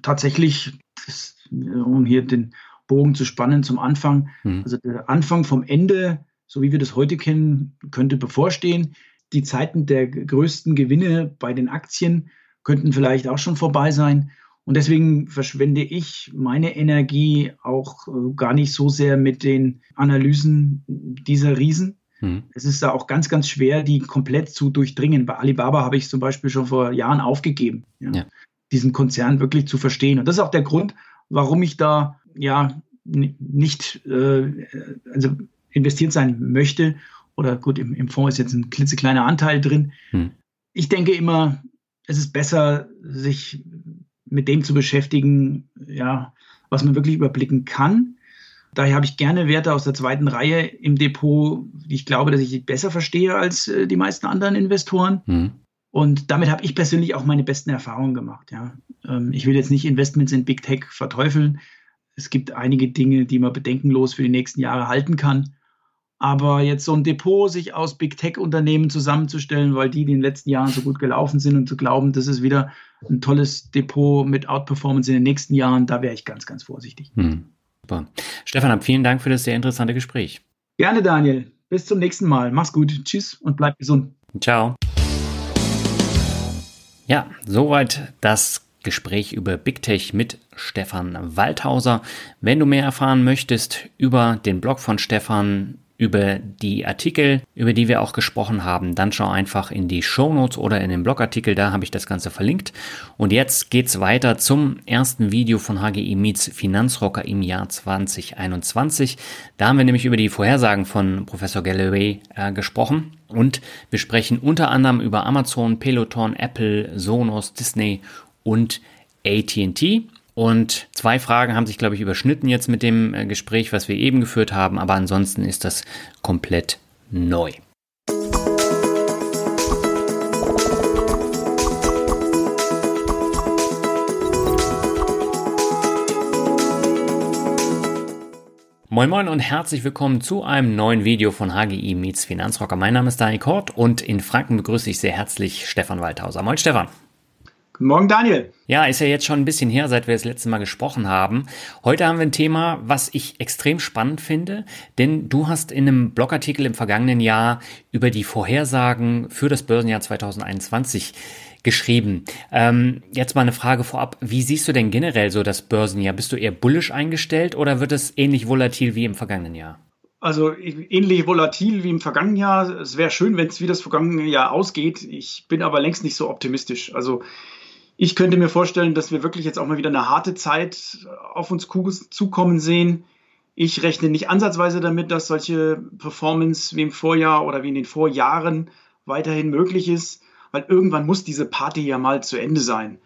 tatsächlich, das, um hier den Bogen zu spannen zum Anfang, hm. also der Anfang vom Ende, so wie wir das heute kennen, könnte bevorstehen. Die Zeiten der größten Gewinne bei den Aktien könnten vielleicht auch schon vorbei sein. Und deswegen verschwende ich meine Energie auch äh, gar nicht so sehr mit den Analysen dieser Riesen. Hm. Es ist da auch ganz, ganz schwer, die komplett zu durchdringen. Bei Alibaba habe ich zum Beispiel schon vor Jahren aufgegeben, ja, ja. diesen Konzern wirklich zu verstehen. Und das ist auch der Grund, warum ich da ja nicht äh, also investiert sein möchte. Oder gut, im, im Fonds ist jetzt ein klitzekleiner Anteil drin. Hm. Ich denke immer, es ist besser, sich mit dem zu beschäftigen, ja, was man wirklich überblicken kann. Daher habe ich gerne Werte aus der zweiten Reihe im Depot, die ich glaube, dass ich besser verstehe als äh, die meisten anderen Investoren. Mhm. Und damit habe ich persönlich auch meine besten Erfahrungen gemacht. Ja. Ähm, ich will jetzt nicht Investments in Big Tech verteufeln. Es gibt einige Dinge, die man bedenkenlos für die nächsten Jahre halten kann. Aber jetzt so ein Depot sich aus Big Tech-Unternehmen zusammenzustellen, weil die in den letzten Jahren so gut gelaufen sind und zu glauben, das ist wieder ein tolles Depot mit Outperformance in den nächsten Jahren, da wäre ich ganz, ganz vorsichtig. Hm. Super. Stefan, vielen Dank für das sehr interessante Gespräch. Gerne, Daniel. Bis zum nächsten Mal. Mach's gut. Tschüss und bleib gesund. Ciao. Ja, soweit das Gespräch über Big Tech mit Stefan Waldhauser. Wenn du mehr erfahren möchtest über den Blog von Stefan, über die Artikel, über die wir auch gesprochen haben, dann schau einfach in die Show Notes oder in den Blogartikel, da habe ich das Ganze verlinkt. Und jetzt geht's weiter zum ersten Video von HGI Meets Finanzrocker im Jahr 2021. Da haben wir nämlich über die Vorhersagen von Professor Galloway äh, gesprochen. Und wir sprechen unter anderem über Amazon, Peloton, Apple, Sonos, Disney und AT&T. Und zwei Fragen haben sich, glaube ich, überschnitten jetzt mit dem äh, Gespräch, was wir eben geführt haben, aber ansonsten ist das komplett neu. Moin Moin und herzlich willkommen zu einem neuen Video von HGI Meets Finanzrocker. Mein Name ist Dani Kort und in Franken begrüße ich sehr herzlich Stefan Waldhauser. Moin Stefan. Guten Morgen, Daniel. Ja, ist ja jetzt schon ein bisschen her, seit wir das letzte Mal gesprochen haben. Heute haben wir ein Thema, was ich extrem spannend finde, denn du hast in einem Blogartikel im vergangenen Jahr über die Vorhersagen für das Börsenjahr 2021 geschrieben. Ähm, jetzt mal eine Frage vorab. Wie siehst du denn generell so das Börsenjahr? Bist du eher bullisch eingestellt oder wird es ähnlich volatil wie im vergangenen Jahr? Also ähnlich volatil wie im vergangenen Jahr. Es wäre schön, wenn es wie das vergangene Jahr ausgeht. Ich bin aber längst nicht so optimistisch. Also Ich könnte mir vorstellen, dass wir wirklich jetzt auch mal wieder eine harte Zeit auf uns zukommen sehen. Ich rechne nicht ansatzweise damit, dass solche Performance wie im Vorjahr oder wie in den Vorjahren weiterhin möglich ist, weil irgendwann muss diese Party ja mal zu Ende sein.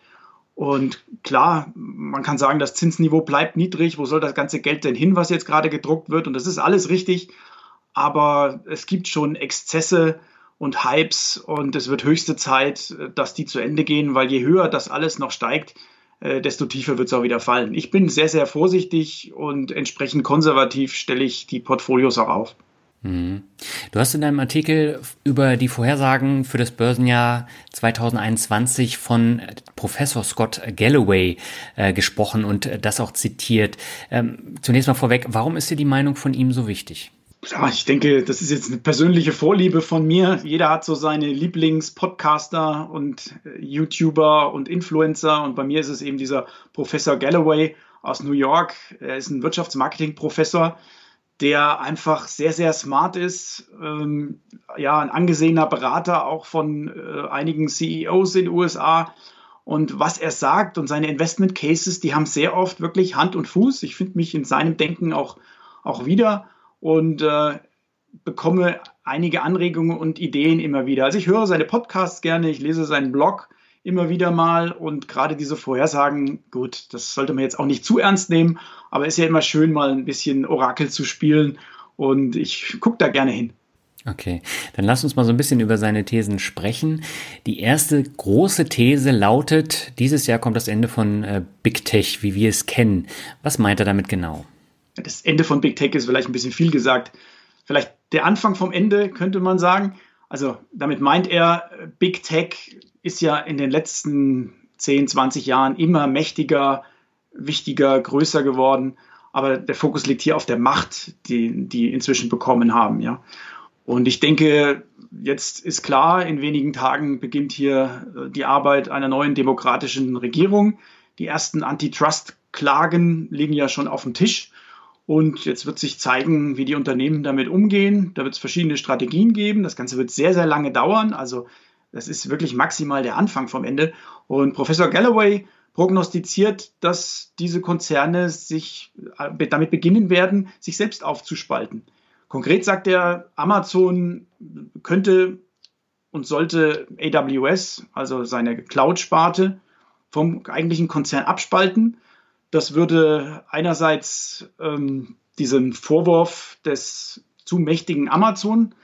Und klar, man kann sagen, das Zinsniveau bleibt niedrig. Wo soll das ganze Geld denn hin, was jetzt gerade gedruckt wird? Und das ist alles richtig. Aber es gibt schon Exzesse und Hypes und es wird höchste Zeit, dass die zu Ende gehen, weil je höher das alles noch steigt, äh, desto tiefer wird es auch wieder fallen. Ich bin sehr, sehr vorsichtig und entsprechend konservativ stelle ich die Portfolios auch auf. Mhm. Du hast in deinem Artikel über die Vorhersagen für das Börsenjahr 2021 von Professor Scott Galloway äh, gesprochen und das auch zitiert. Ähm, zunächst mal vorweg, warum ist dir die Meinung von ihm so wichtig? Ich denke, das ist jetzt eine persönliche Vorliebe von mir. Jeder hat so seine Lieblingspodcaster und äh, YouTuber und Influencer. Und bei mir ist es eben dieser Professor Galloway aus New York. Er ist ein Wirtschaftsmarketing-Professor der einfach sehr, sehr smart ist. Ähm, ja, ein angesehener Berater auch von äh, einigen CEOs in den USA. Und was er sagt und seine Investment Cases, die haben sehr oft wirklich Hand und Fuß. Ich finde mich in seinem Denken auch, auch wieder und äh, bekomme einige Anregungen und Ideen immer wieder. Also ich höre seine Podcasts gerne, ich lese seinen Blog immer wieder mal und gerade diese Vorhersagen, gut, das sollte man jetzt auch nicht zu ernst nehmen, aber ist ja immer schön, mal ein bisschen Orakel zu spielen und ich gucke da gerne hin. Okay, dann lass uns mal so ein bisschen über seine Thesen sprechen. Die erste große These lautet, dieses Jahr kommt das Ende von äh, Big Tech, wie wir es kennen. Was meint er damit genau? Das Ende von Big Tech ist vielleicht ein bisschen viel gesagt. Vielleicht der Anfang vom Ende, könnte man sagen. Also damit meint er, Big Tech ist ja in den letzten 10, 20 Jahren immer mächtiger, wichtiger, größer geworden. Aber der Fokus liegt hier auf der Macht, die die inzwischen bekommen haben. Ja. Und ich denke, jetzt ist klar, in wenigen Tagen beginnt hier äh, die Arbeit einer neuen demokratischen Regierung. Die ersten Antitrust-Klagen liegen ja schon auf dem Tisch. Und jetzt wird sich zeigen, wie die Unternehmen damit umgehen. Da wird es verschiedene Strategien geben. Das Ganze wird sehr, sehr lange dauern. Also das ist wirklich maximal der Anfang vom Ende. Und Professor Galloway prognostiziert, dass diese Konzerne sich äh, damit beginnen werden, sich selbst aufzuspalten. Konkret sagt er, Amazon könnte und sollte AWS, also seine Cloud-Sparte, vom eigentlichen Konzern abspalten. Das würde einerseits ähm, diesen Vorwurf des zu mächtigen Amazon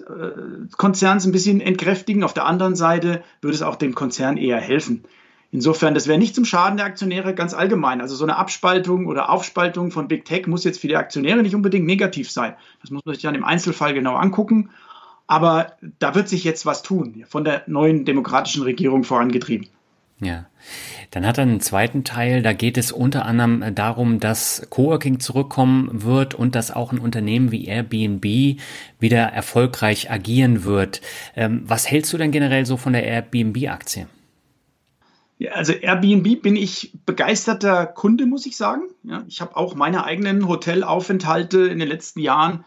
äh, Konzerns ein bisschen entkräftigen. Auf der anderen Seite würde es auch dem Konzern eher helfen. Insofern, das wäre nicht zum Schaden der Aktionäre ganz allgemein. Also so eine Abspaltung oder Aufspaltung von Big Tech muss jetzt für die Aktionäre nicht unbedingt negativ sein. Das muss man sich dann im Einzelfall genau angucken. Aber da wird sich jetzt was tun, von der neuen demokratischen Regierung vorangetrieben. Ja. Dann hat er einen zweiten Teil, da geht es unter anderem darum, dass Coworking zurückkommen wird und dass auch ein Unternehmen wie Airbnb wieder erfolgreich agieren wird. Ähm, was hältst du denn generell so von der Airbnb-Aktie? Ja, also Airbnb bin ich begeisterter Kunde, muss ich sagen. Ja, ich habe auch meine eigenen Hotelaufenthalte in den letzten Jahren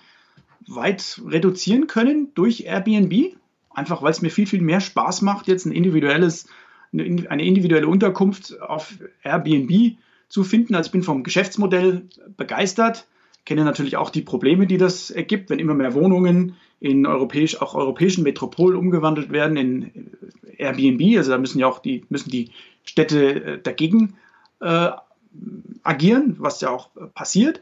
weit reduzieren können durch Airbnb. Einfach weil es mir viel, viel mehr Spaß macht, jetzt ein individuelles eine individuelle Unterkunft auf Airbnb zu finden. Also ich bin vom Geschäftsmodell begeistert, kenne natürlich auch die Probleme, die das ergibt, wenn immer mehr Wohnungen in europäisch, auch europäischen Metropolen umgewandelt werden in Airbnb. Also da müssen ja auch die, müssen die Städte äh, dagegen äh, agieren, was ja auch passiert.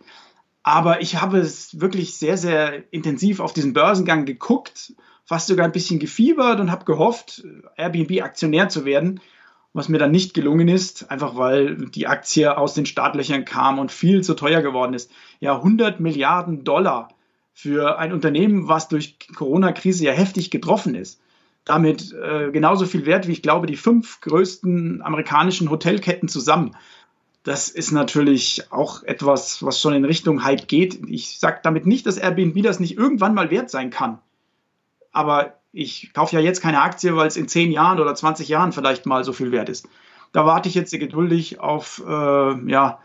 Aber ich habe es wirklich sehr, sehr intensiv auf diesen Börsengang geguckt fast sogar ein bisschen gefiebert und habe gehofft, Airbnb Aktionär zu werden, was mir dann nicht gelungen ist, einfach weil die Aktie aus den Startlöchern kam und viel zu teuer geworden ist. Ja, 100 Milliarden Dollar für ein Unternehmen, was durch Corona-Krise ja heftig getroffen ist. Damit äh, genauso viel wert wie ich glaube die fünf größten amerikanischen Hotelketten zusammen. Das ist natürlich auch etwas, was schon in Richtung Hype geht. Ich sage damit nicht, dass Airbnb das nicht irgendwann mal wert sein kann aber ich kaufe ja jetzt keine Aktie, weil es in 10 Jahren oder 20 Jahren vielleicht mal so viel wert ist. Da warte ich jetzt geduldig auf äh, ja,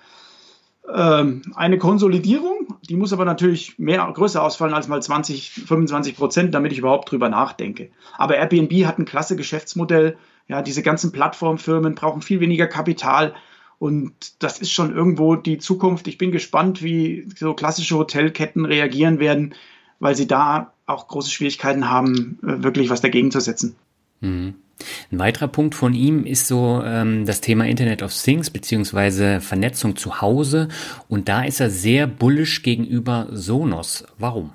äh, eine Konsolidierung. Die muss aber natürlich mehr, größer ausfallen als mal 20, 25 Prozent, damit ich überhaupt drüber nachdenke. Aber Airbnb hat ein klasse Geschäftsmodell, Ja, diese ganzen Plattformfirmen brauchen viel weniger Kapital. Und das ist schon irgendwo die Zukunft. Ich bin gespannt, wie so klassische Hotelketten reagieren werden, weil sie da auch große Schwierigkeiten haben, äh, wirklich was dagegen zu setzen. Mhm. Ein weiterer Punkt von ihm ist so ähm, das Thema Internet of Things beziehungsweise Vernetzung zu Hause. Und da ist er sehr bullisch gegenüber Sonos. Warum?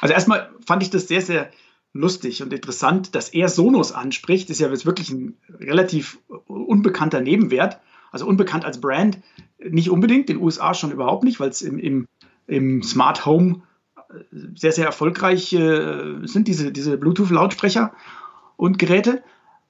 Also erstmal fand ich das sehr, sehr lustig und interessant, dass er Sonos anspricht. Das ist ja jetzt wirklich ein relativ unbekannter Nebenwert. Also unbekannt als Brand nicht unbedingt, in den USA schon überhaupt nicht, weil es im, im, im Smart Home sehr, sehr erfolgreich äh, sind, diese, diese Bluetooth-Lautsprecher und Geräte.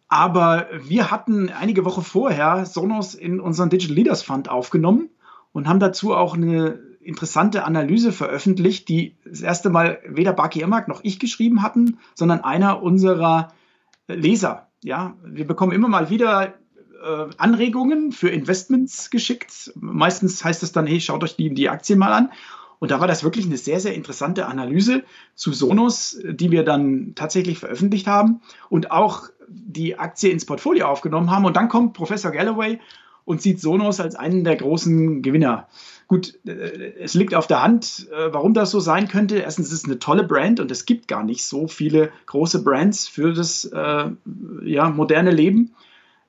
Aber wir hatten einige Wochen vorher Sonos in unseren Digital Leaders Fund aufgenommen und haben dazu auch eine interessante Analyse veröffentlicht, die das erste Mal weder Baki Emmerk noch ich geschrieben hatten, sondern einer unserer Leser. Ja, wir bekommen immer mal wieder äh, Anregungen für Investments geschickt. Meistens heißt es dann, hey, schaut euch die, die Aktien mal an. Und da war das wirklich eine sehr, sehr interessante Analyse zu Sonos, die wir dann tatsächlich veröffentlicht haben und auch die Aktie ins Portfolio aufgenommen haben. Und dann kommt Professor Galloway und sieht Sonos als einen der großen Gewinner. Gut, äh, es liegt auf der Hand, äh, warum das so sein könnte. Erstens ist es eine tolle Brand und es gibt gar nicht so viele große Brands für das äh, ja, moderne Leben.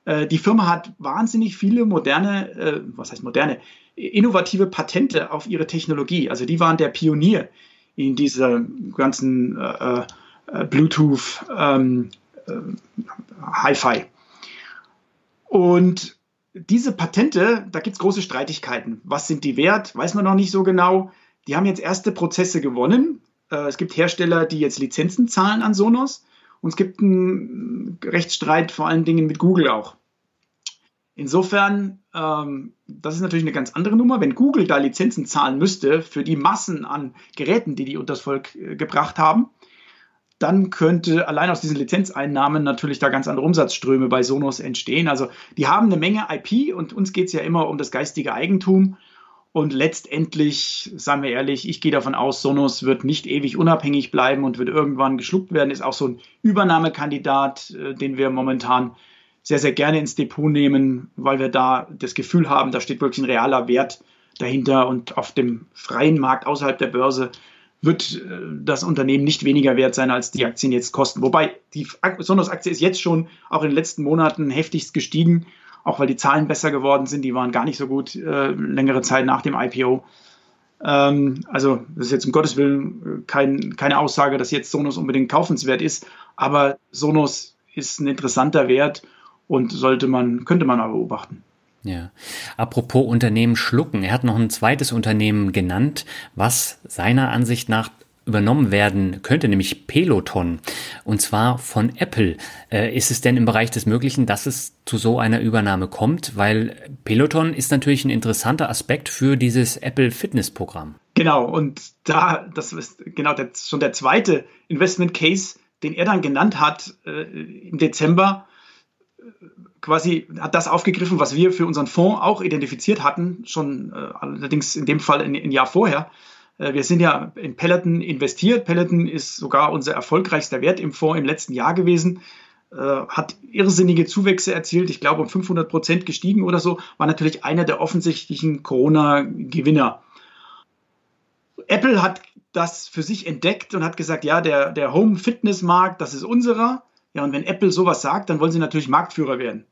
Äh, die Firma hat wahnsinnig viele moderne, äh, was heißt moderne, innovative Patente auf ihre Technologie. Also die waren der Pionier in dieser ganzen äh, äh Bluetooth ähm, äh, Hi-Fi. Und diese Patente, da gibt es große Streitigkeiten. Was sind die wert? Weiß man noch nicht so genau. Die haben jetzt erste Prozesse gewonnen. Äh, es gibt Hersteller, die jetzt Lizenzen zahlen an Sonos. Und es gibt einen Rechtsstreit vor allen Dingen mit Google auch. Insofern, ähm, das ist natürlich eine ganz andere Nummer. Wenn Google da Lizenzen zahlen müsste für die Massen an Geräten, die die unters Volk äh, gebracht haben, dann könnte allein aus diesen Lizenzeinnahmen natürlich da ganz andere Umsatzströme bei Sonos entstehen. Also die haben eine Menge IP und uns geht es ja immer um das geistige Eigentum. Und letztendlich, sagen wir ehrlich, ich gehe davon aus, Sonos wird nicht ewig unabhängig bleiben und wird irgendwann geschluckt werden. Ist auch so ein Übernahmekandidat, äh, den wir momentan sehr, sehr gerne ins Depot nehmen, weil wir da das Gefühl haben, da steht wirklich ein realer Wert dahinter und auf dem freien Markt außerhalb der Börse wird äh, das Unternehmen nicht weniger wert sein, als die Aktien jetzt kosten. Wobei die Sonos-Aktie ist jetzt schon auch in den letzten Monaten heftigst gestiegen, auch weil die Zahlen besser geworden sind. Die waren gar nicht so gut äh, längere Zeit nach dem IPO. Ähm, also das ist jetzt um Gottes Willen kein, keine Aussage, dass jetzt Sonos unbedingt kaufenswert ist, aber Sonos ist ein interessanter Wert und sollte man, könnte man aber beobachten. Ja. Apropos Unternehmen schlucken. Er hat noch ein zweites Unternehmen genannt, was seiner Ansicht nach übernommen werden könnte, nämlich Peloton. Und zwar von Apple. Äh, ist es denn im Bereich des Möglichen, dass es zu so einer Übernahme kommt? Weil Peloton ist natürlich ein interessanter Aspekt für dieses Apple Fitness Programm. Genau. Und da, das ist genau der, schon der zweite Investment Case, den er dann genannt hat äh, im Dezember quasi hat das aufgegriffen, was wir für unseren Fonds auch identifiziert hatten, schon äh, allerdings in dem Fall ein, Jahr vorher. Äh, wir sind ja in Peloton investiert. Peloton ist sogar unser erfolgreichster Wert im Fonds im letzten Jahr gewesen, äh, hat irrsinnige Zuwächse erzielt, ich glaube um 500 Prozent gestiegen oder so, war natürlich einer der offensichtlichen Corona-Gewinner. Apple hat das für sich entdeckt und hat gesagt, ja, der, der Home-Fitness-Markt, das ist unserer. Ja, und wenn Apple sowas sagt, dann wollen sie natürlich Marktführer werden.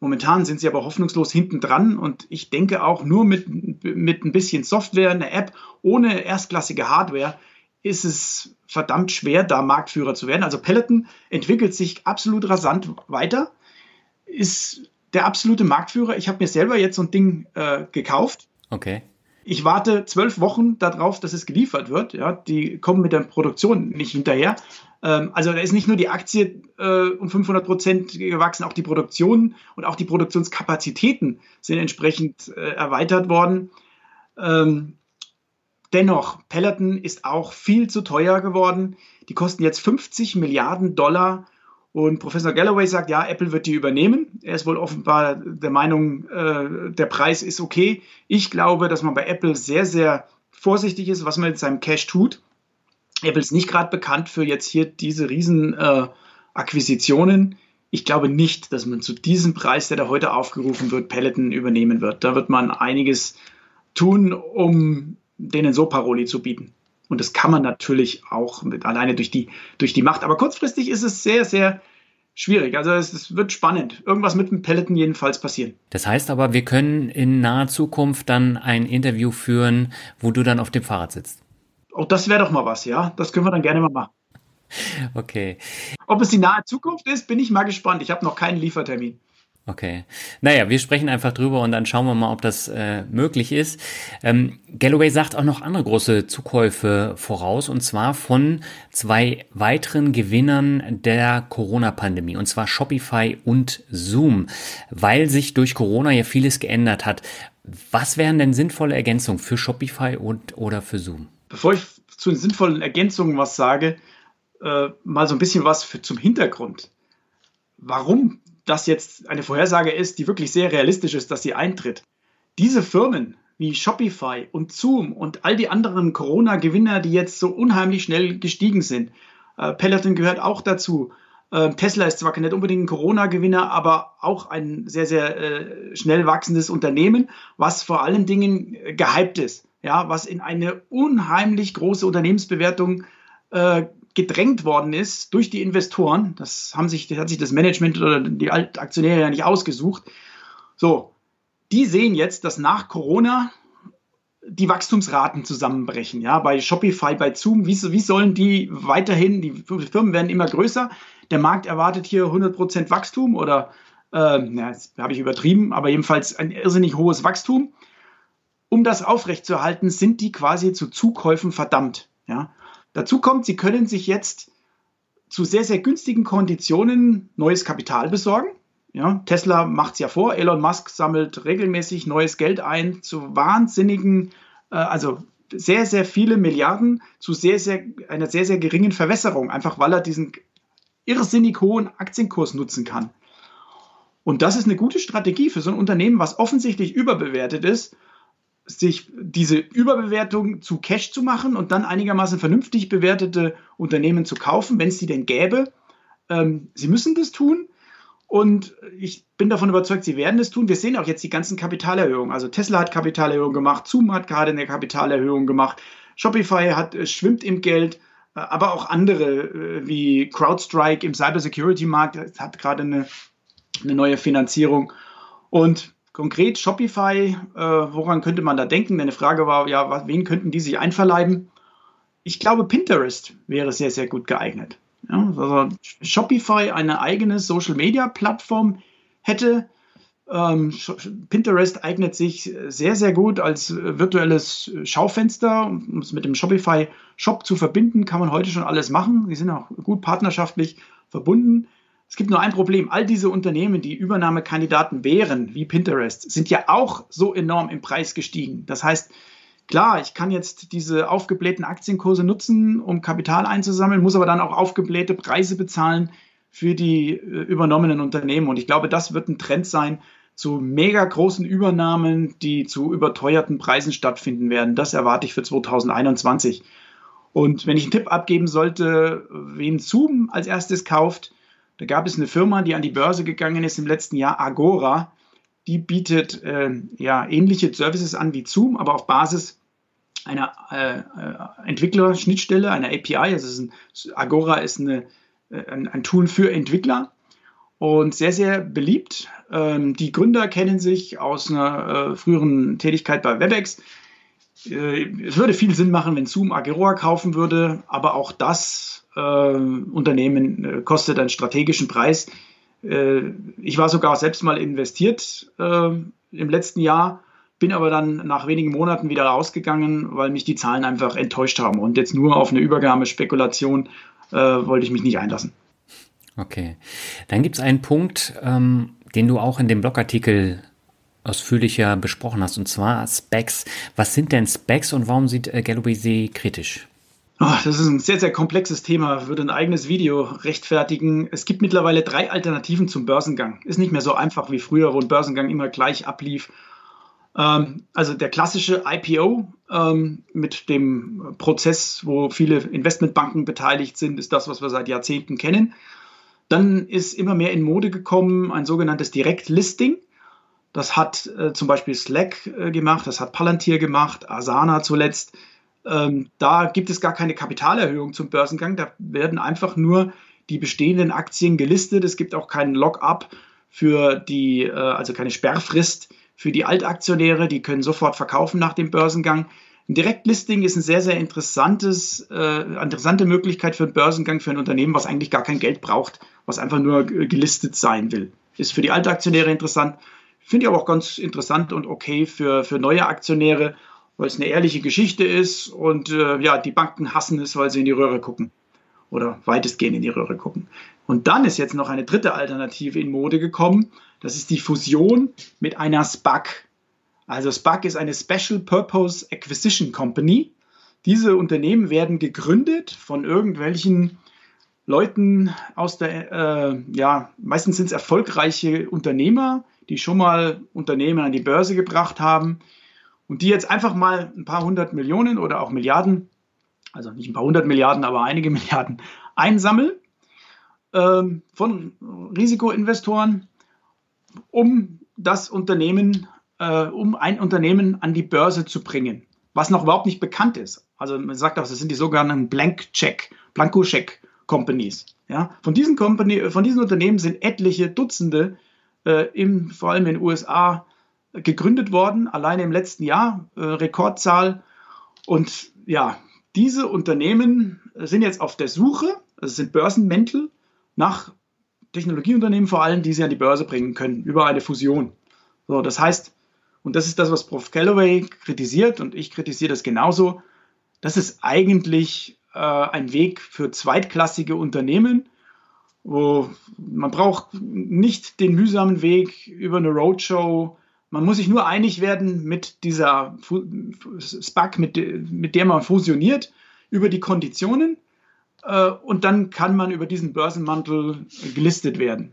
Momentan sind sie aber hoffnungslos hinten dran und ich denke auch nur mit, mit ein bisschen Software, eine App ohne erstklassige Hardware ist es verdammt schwer, da Marktführer zu werden. Also Peloton entwickelt sich absolut rasant weiter, ist der absolute Marktführer. Ich habe mir selber jetzt so ein Ding äh, gekauft. Okay. Ich warte zwölf Wochen darauf, dass es geliefert wird. Ja, die kommen mit der Produktion nicht hinterher. Ähm, also da ist nicht nur die Aktie äh, um 500 Prozent gewachsen, auch die Produktion und auch die Produktionskapazitäten sind entsprechend äh, erweitert worden. Ähm, dennoch, Peloton ist auch viel zu teuer geworden. Die kosten jetzt 50 Milliarden Dollar. Und Professor Galloway sagt, ja, Apple wird die übernehmen. Er ist wohl offenbar der Meinung, äh, der Preis ist okay. Ich glaube, dass man bei Apple sehr, sehr vorsichtig ist, was man mit seinem Cash tut. Apple ist nicht gerade bekannt für jetzt hier diese riesen äh, Akquisitionen. ich glaube nicht, dass man zu diesem Preis, der da heute aufgerufen wird, Peloton übernehmen wird. Da wird man einiges tun, um denen so Paroli zu bieten. Und das kann man natürlich auch mit, alleine durch die, durch die Macht. Aber kurzfristig ist es sehr, sehr schwierig. Also es, es, wird spannend. Irgendwas mit dem Peloton jedenfalls passieren. Das heißt aber, wir können in naher Zukunft dann ein Interview führen, wo du dann auf dem Fahrrad sitzt. Auch das wäre doch mal was, ja. Das können wir dann gerne mal machen. Okay. Ob es die nahe Zukunft ist, bin ich mal gespannt. Ich habe noch keinen Liefertermin. Okay. Naja, wir sprechen einfach drüber und dann schauen wir mal, ob das äh, möglich ist. Ähm, Galloway sagt auch noch andere große Zukäufe voraus und zwar von zwei weiteren Gewinnern der Corona-Pandemie und zwar Shopify und Zoom, weil sich durch Corona ja vieles geändert hat. Was wären denn sinnvolle Ergänzungen für Shopify und oder für Zoom? Bevor ich zu den sinnvollen Ergänzungen was sage, äh, mal so ein bisschen was für, zum Hintergrund. Warum das jetzt eine Vorhersage ist, die wirklich sehr realistisch ist, dass sie eintritt. Diese Firmen wie Shopify und Zoom und all die anderen Corona-Gewinner, die jetzt so unheimlich schnell gestiegen sind, äh, Peloton gehört auch dazu. Äh, Tesla ist zwar nicht unbedingt ein Corona-Gewinner, aber auch ein sehr, sehr äh, schnell wachsendes Unternehmen, was vor allen Dingen äh, gehypt ist, ja, was in eine unheimlich große Unternehmensbewertung äh, gedrängt worden ist durch die Investoren. Das, haben sich, das hat sich das Management oder die Aktionäre ja nicht ausgesucht. So, die sehen jetzt, dass nach Corona die Wachstumsraten zusammenbrechen. Ja, bei Shopify, bei Zoom, wie, wie sollen die weiterhin, die Firmen werden immer größer. Der Markt erwartet hier 100% Wachstum oder, äh, na, das habe ich übertrieben, aber jedenfalls ein irrsinnig hohes Wachstum. Um das aufrechtzuerhalten, sind die quasi zu Zukäufen verdammt. Ja, Dazu kommt, Sie können sich jetzt zu sehr, sehr günstigen Konditionen neues Kapital besorgen. Ja, Tesla macht es ja vor, Elon Musk sammelt regelmäßig neues Geld ein zu wahnsinnigen, äh, also sehr, sehr viele Milliarden zu sehr, sehr, einer sehr, sehr geringen Verwässerung, einfach weil er diesen irrsinnig hohen Aktienkurs nutzen kann. Und das ist eine gute Strategie für so ein Unternehmen, was offensichtlich überbewertet ist sich diese Überbewertung zu Cash zu machen und dann einigermaßen vernünftig bewertete Unternehmen zu kaufen, wenn es die denn gäbe. Ähm, sie müssen das tun und ich bin davon überzeugt, sie werden es tun. Wir sehen auch jetzt die ganzen Kapitalerhöhungen. Also Tesla hat Kapitalerhöhungen gemacht, Zoom hat gerade eine Kapitalerhöhung gemacht, Shopify hat, äh, schwimmt im Geld, äh, aber auch andere äh, wie CrowdStrike im Cybersecurity-Markt hat gerade eine, eine neue Finanzierung. Und Konkret Shopify, äh, woran könnte man da denken? Eine Frage war, ja, wen könnten die sich einverleiben? Ich glaube, Pinterest wäre sehr, sehr gut geeignet. Ja, also Shopify eine eigene Social-Media-Plattform hätte. Ähm, Pinterest eignet sich sehr, sehr gut als virtuelles Schaufenster. Um es mit dem Shopify-Shop zu verbinden, kann man heute schon alles machen. Die sind auch gut partnerschaftlich verbunden. Es gibt nur ein Problem. All diese Unternehmen, die Übernahmekandidaten wären, wie Pinterest, sind ja auch so enorm im Preis gestiegen. Das heißt, klar, ich kann jetzt diese aufgeblähten Aktienkurse nutzen, um Kapital einzusammeln, muss aber dann auch aufgeblähte Preise bezahlen für die äh, übernommenen Unternehmen. Und ich glaube, das wird ein Trend sein zu mega großen Übernahmen, die zu überteuerten Preisen stattfinden werden. Das erwarte ich für 2021. Und wenn ich einen Tipp abgeben sollte, wen Zoom als erstes kauft, da gab es eine Firma, die an die Börse gegangen ist im letzten Jahr, Agora. Die bietet äh, ja, ähnliche Services an wie Zoom, aber auf Basis einer äh, äh Entwicklerschnittstelle, einer API. Also ein, Agora ist eine, äh, ein, ein, Tool für Entwickler und sehr, sehr beliebt. Ähm, die Gründer kennen sich aus einer äh, früheren Tätigkeit bei WebEx. Äh, es würde viel Sinn machen, wenn Zoom Agora kaufen würde, aber auch das Unternehmen äh, kostet einen strategischen Preis. Äh, ich war sogar selbst mal investiert äh, im letzten Jahr, bin aber dann nach wenigen Monaten wieder rausgegangen, weil mich die Zahlen einfach enttäuscht haben. Und jetzt nur auf eine Übergabespekulation wollte ich mich nicht einlassen. Okay. Dann gibt es einen Punkt, ähm, den du auch in dem Blogartikel ausführlicher besprochen hast, und zwar Specs. Was sind denn Specs und warum sieht äh, Galloway sie kritisch? Oh, das ist ein sehr, sehr komplexes Thema, würde ein eigenes Video rechtfertigen. Es gibt mittlerweile drei Alternativen zum Börsengang. Ist nicht mehr so einfach wie früher, wo ein Börsengang immer gleich ablief. Ähm, also der klassische IPO ähm, mit dem Prozess, wo viele Investmentbanken beteiligt sind, ist das, was wir seit Jahrzehnten kennen. Dann ist immer mehr in Mode gekommen ein sogenanntes Direktlisting. Das hat äh, zum Beispiel Slack äh, gemacht, das hat Palantir gemacht, Asana zuletzt. Ähm, da gibt es gar keine Kapitalerhöhung zum Börsengang. Da werden einfach nur die bestehenden Aktien gelistet. Es gibt auch keinen Lock-up für die, äh, also keine Sperrfrist für die Altaktionäre. Die können sofort verkaufen nach dem Börsengang. Ein Direktlisting ist eine sehr, sehr interessantes, äh, interessante Möglichkeit für einen Börsengang für ein Unternehmen, was eigentlich gar kein Geld braucht, was einfach nur gelistet sein will. Ist für die Altaktionäre interessant. Finde ich aber auch ganz interessant und okay für, für neue Aktionäre, weil es eine ehrliche Geschichte ist und äh, ja, die Banken hassen es, weil sie in die Röhre gucken oder weitestgehend in die Röhre gucken. Und dann ist jetzt noch eine dritte Alternative in Mode gekommen. Das ist die Fusion mit einer SPAC. Also SPAC ist eine Special Purpose Acquisition Company. Diese Unternehmen werden gegründet von irgendwelchen Leuten aus der, äh, ja, meistens sind es erfolgreiche Unternehmer, die schon mal Unternehmen an die Börse gebracht haben und die jetzt einfach mal ein paar hundert Millionen oder auch Milliarden, also nicht ein paar hundert Milliarden, aber einige <laughs> Milliarden einsammeln äh, von Risikoinvestoren, um das Unternehmen äh, um ein Unternehmen an die Börse zu bringen, was noch überhaupt nicht bekannt ist. Also man sagt auch, das sind die sogenannten Blank Check, Blanco Check Companies. Ja? Von, diesen Company, von diesen Unternehmen sind etliche Dutzende, äh, im, vor allem in den USA, gegründet worden, alleine im letzten Jahr, äh, Rekordzahl. Und ja, diese Unternehmen sind jetzt auf der Suche, also sind Börsenmäntel, nach Technologieunternehmen vor allem, die sie an die Börse bringen können, über eine Fusion. So, das heißt, und das ist das, was Prof. Calloway kritisiert und ich kritisiere das genauso, das ist eigentlich äh, ein Weg für zweitklassige Unternehmen, wo man braucht nicht den mühsamen Weg über eine Roadshow. Man muss sich nur einig werden mit dieser SPAC, mit, mit der man fusioniert, über die Konditionen. Äh, und dann kann man über diesen Börsenmantel gelistet werden.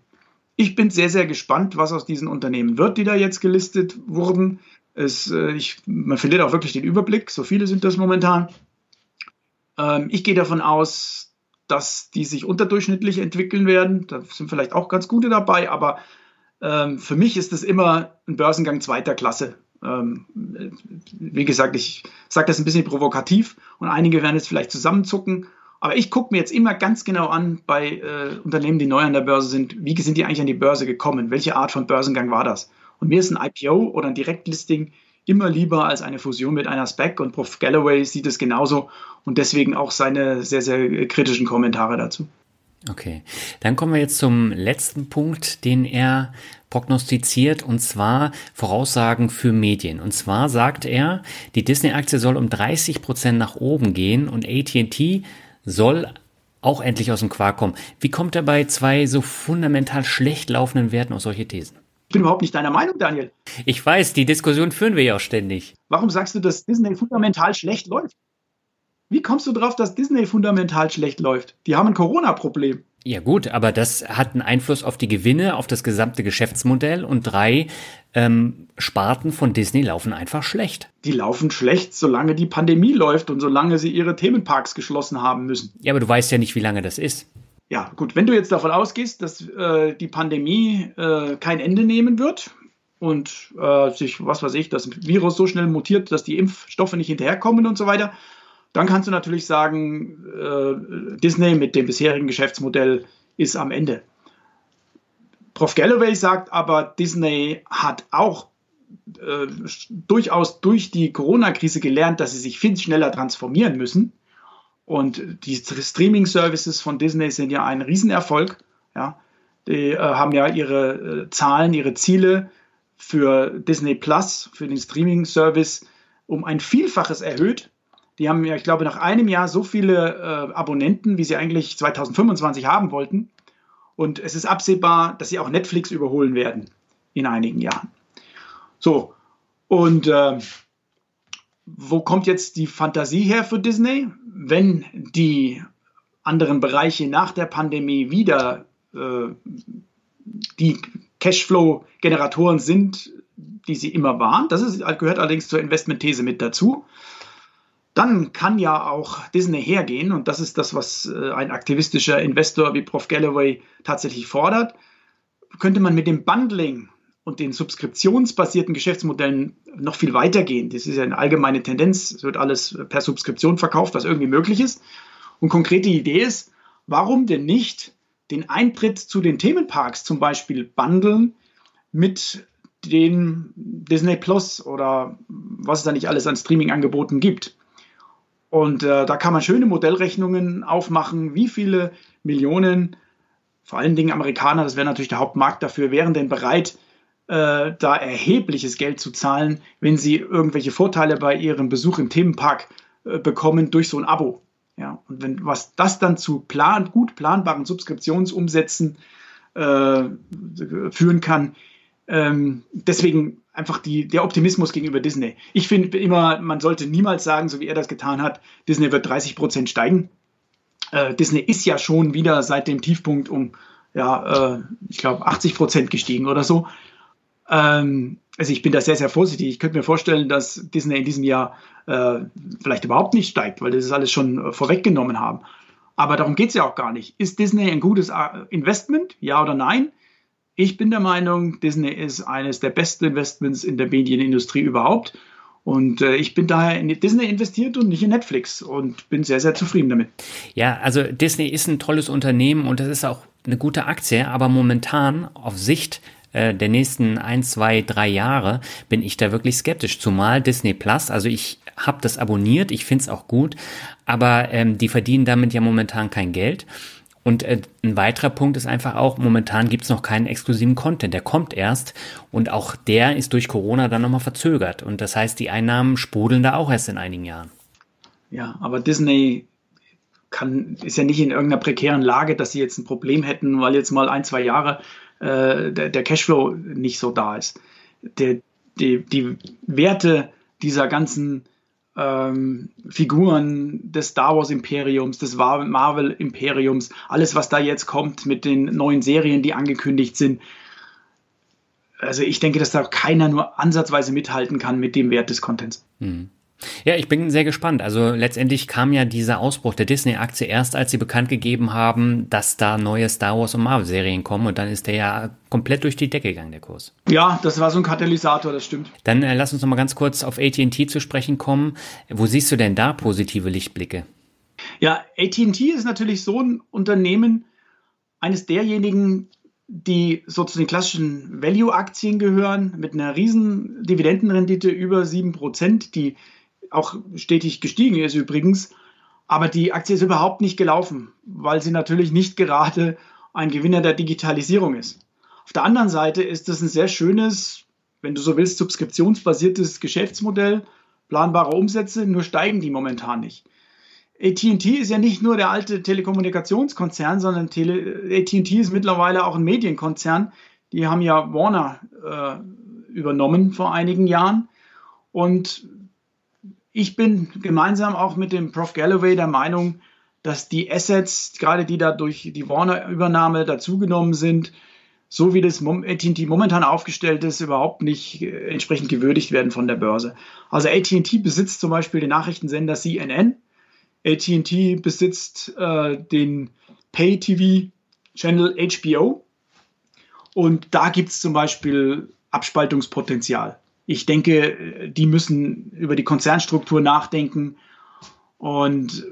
Ich bin sehr, sehr gespannt, was aus diesen Unternehmen wird, die da jetzt gelistet wurden. Es, äh, ich, man verliert auch wirklich den Überblick, so viele sind das momentan. Ähm, ich gehe davon aus, dass die sich unterdurchschnittlich entwickeln werden. Da sind vielleicht auch ganz gute dabei, aber ähm, für mich ist das immer ein Börsengang zweiter Klasse. Ähm, wie gesagt, ich sage das ein bisschen provokativ und einige werden jetzt vielleicht zusammenzucken aber ich gucke mir jetzt immer ganz genau an bei äh, Unternehmen, die neu an der Börse sind, wie sind die eigentlich an die Börse gekommen? Welche Art von Börsengang war das? Und mir ist ein IPO oder ein Direktlisting immer lieber als eine Fusion mit einer SPAC und Prof. Galloway sieht es genauso und deswegen auch seine sehr, sehr kritischen Kommentare dazu. Okay, dann kommen wir jetzt zum letzten Punkt, den er prognostiziert, und zwar Voraussagen für Medien. Und zwar sagt er, die Disney-Aktie soll um 30 Prozent nach oben gehen und AT&T soll auch endlich aus dem Quark kommen. Wie kommt er bei zwei so fundamental schlecht laufenden Werten auf solche Thesen? Ich bin überhaupt nicht deiner Meinung, Daniel. Ich weiß, die Diskussion führen wir ja auch ständig. Warum sagst du, dass Disney fundamental schlecht läuft? Wie kommst du drauf, dass Disney fundamental schlecht läuft? Die haben ein Corona-Problem. Ja gut, aber das hat einen Einfluss auf die Gewinne, auf das gesamte Geschäftsmodell und drei ähm, Sparten von Disney laufen einfach schlecht. Die laufen schlecht, solange die Pandemie läuft und solange sie ihre Themenparks geschlossen haben müssen. Ja, aber du weißt ja nicht, wie lange das ist. Ja, gut, wenn du jetzt davon ausgehst, dass äh, die Pandemie äh, kein Ende nehmen wird und äh, sich, was weiß ich, das Virus so schnell mutiert, dass die Impfstoffe nicht hinterherkommen und so weiter, dann kannst du natürlich sagen, äh, Disney mit dem bisherigen Geschäftsmodell ist am Ende. Prof. Galloway sagt aber, Disney hat auch äh, durchaus durch die Corona-Krise gelernt, dass sie sich viel schneller transformieren müssen. Und die Streaming-Services von Disney sind ja ein Riesenerfolg. Ja. Die äh, haben ja ihre äh, Zahlen, ihre Ziele für Disney Plus, für den Streaming-Service um ein Vielfaches erhöht die haben ja, ich glaube, nach einem Jahr so viele äh, Abonnenten, wie sie eigentlich 2025 haben wollten. Und es ist absehbar, dass sie auch Netflix überholen werden in einigen Jahren. So, und äh, wo kommt jetzt die Fantasie her für Disney? Wenn die anderen Bereiche nach der Pandemie wieder äh, die Cashflow-Generatoren sind, die sie immer waren, das ist, gehört allerdings zur Investmentthese mit dazu, dann kann ja auch Disney hergehen, und das ist das, was äh, ein aktivistischer Investor wie Prof. Galloway tatsächlich fordert, könnte man mit dem Bundling und den subskriptionsbasierten Geschäftsmodellen noch viel weiter gehen. Das ist ja eine allgemeine Tendenz. Es wird alles per Subskription verkauft, was irgendwie möglich ist. Und konkrete Idee ist, warum denn nicht den Eintritt zu den Themenparks zum Beispiel bundeln mit den Disney Plus oder was es da nicht alles an Streaming-Angeboten gibt. Und äh, da kann man schöne Modellrechnungen aufmachen, wie viele Millionen, vor allen Dingen Amerikaner, das wäre natürlich der Hauptmarkt dafür, wären denn bereit, äh, da erhebliches Geld zu zahlen, wenn sie irgendwelche Vorteile bei ihrem Besuch im Themenpark äh, bekommen durch so ein Abo. Ja, und wenn was das dann zu plan, gut planbaren Subskriptionsumsätzen äh, führen kann, ähm, deswegen einfach die, der Optimismus gegenüber Disney. Ich finde immer, man sollte niemals sagen, so wie er das getan hat, Disney wird 30 Prozent steigen. Äh, Disney ist ja schon wieder seit dem Tiefpunkt um, ja, äh, ich glaube, 80 Prozent gestiegen oder so. Ähm, also ich bin da sehr, sehr vorsichtig. Ich könnte mir vorstellen, dass Disney in diesem Jahr äh, vielleicht überhaupt nicht steigt, weil das alles schon äh, vorweggenommen haben. Aber darum geht es ja auch gar nicht. Ist Disney ein gutes äh, Investment? Ja oder nein? Ich bin der Meinung, Disney ist eines der besten Investments in der Medienindustrie überhaupt. Und äh, ich bin daher in Disney investiert und nicht in Netflix und bin sehr, sehr zufrieden damit. Ja, also Disney ist ein tolles Unternehmen und das ist auch eine gute Aktie, aber momentan auf Sicht äh, der nächsten ein, zwei, drei Jahre bin ich da wirklich skeptisch. Zumal Disney Plus, also ich habe das abonniert, ich finde es auch gut, aber ähm, die verdienen damit ja momentan kein Geld. Und äh, ein weiterer Punkt ist einfach auch, momentan gibt es noch keinen exklusiven Content. Der kommt erst und auch der ist durch Corona dann nochmal verzögert. Und das heißt, die Einnahmen sprudeln da auch erst in einigen Jahren. Ja, aber Disney kann, ist ja nicht in irgendeiner prekären Lage, dass sie jetzt ein Problem hätten, weil jetzt mal ein, zwei Jahre äh, der, der, Cashflow nicht so da ist. Der, die, die Werte dieser ganzen ähm, Figuren des Star Wars Imperiums, des Marvel Imperiums, alles, was da jetzt kommt mit den neuen Serien, die angekündigt sind. Also ich denke, dass da keiner nur ansatzweise mithalten kann mit dem Wert des Contents. Mhm. Ja, ich bin sehr gespannt. Also letztendlich kam ja dieser Ausbruch der Disney-Aktie erst, als sie bekannt gegeben haben, dass da neue Star Wars und Marvel-Serien kommen und dann ist der ja komplett durch die Decke gegangen, der Kurs. Ja, das war so ein Katalysator, das stimmt. Dann äh, lass uns noch mal ganz kurz auf AT&T zu sprechen kommen. Wo siehst du denn da positive Lichtblicke? Ja, AT&T ist natürlich so ein Unternehmen, eines derjenigen, die so zu den klassischen Value-Aktien gehören, mit einer riesen Dividendenrendite über 7%, die auch stetig gestiegen ist übrigens. Aber die Aktie ist überhaupt nicht gelaufen, weil sie natürlich nicht gerade ein Gewinner der Digitalisierung ist. Auf der anderen Seite ist es ein sehr schönes, wenn du so willst, subskriptionsbasiertes Geschäftsmodell, planbare Umsätze, nur steigen die momentan nicht. ATT ist ja nicht nur der alte Telekommunikationskonzern, sondern ATT ist mittlerweile auch ein Medienkonzern. Die haben ja Warner äh, übernommen vor einigen Jahren. Und ich bin gemeinsam auch mit dem Prof. Galloway der Meinung, dass die Assets, gerade die da durch die Warner-Übernahme dazugenommen sind, so wie das AT&T momentan aufgestellt ist, überhaupt nicht äh, entsprechend gewürdigt werden von der Börse. Also AT&T besitzt zum Beispiel den Nachrichtensender CNN, AT&T besitzt äh, den Pay-TV-Channel HBO und da gibt es zum Beispiel Abspaltungspotenzial ich denke, die müssen über die Konzernstruktur nachdenken. Und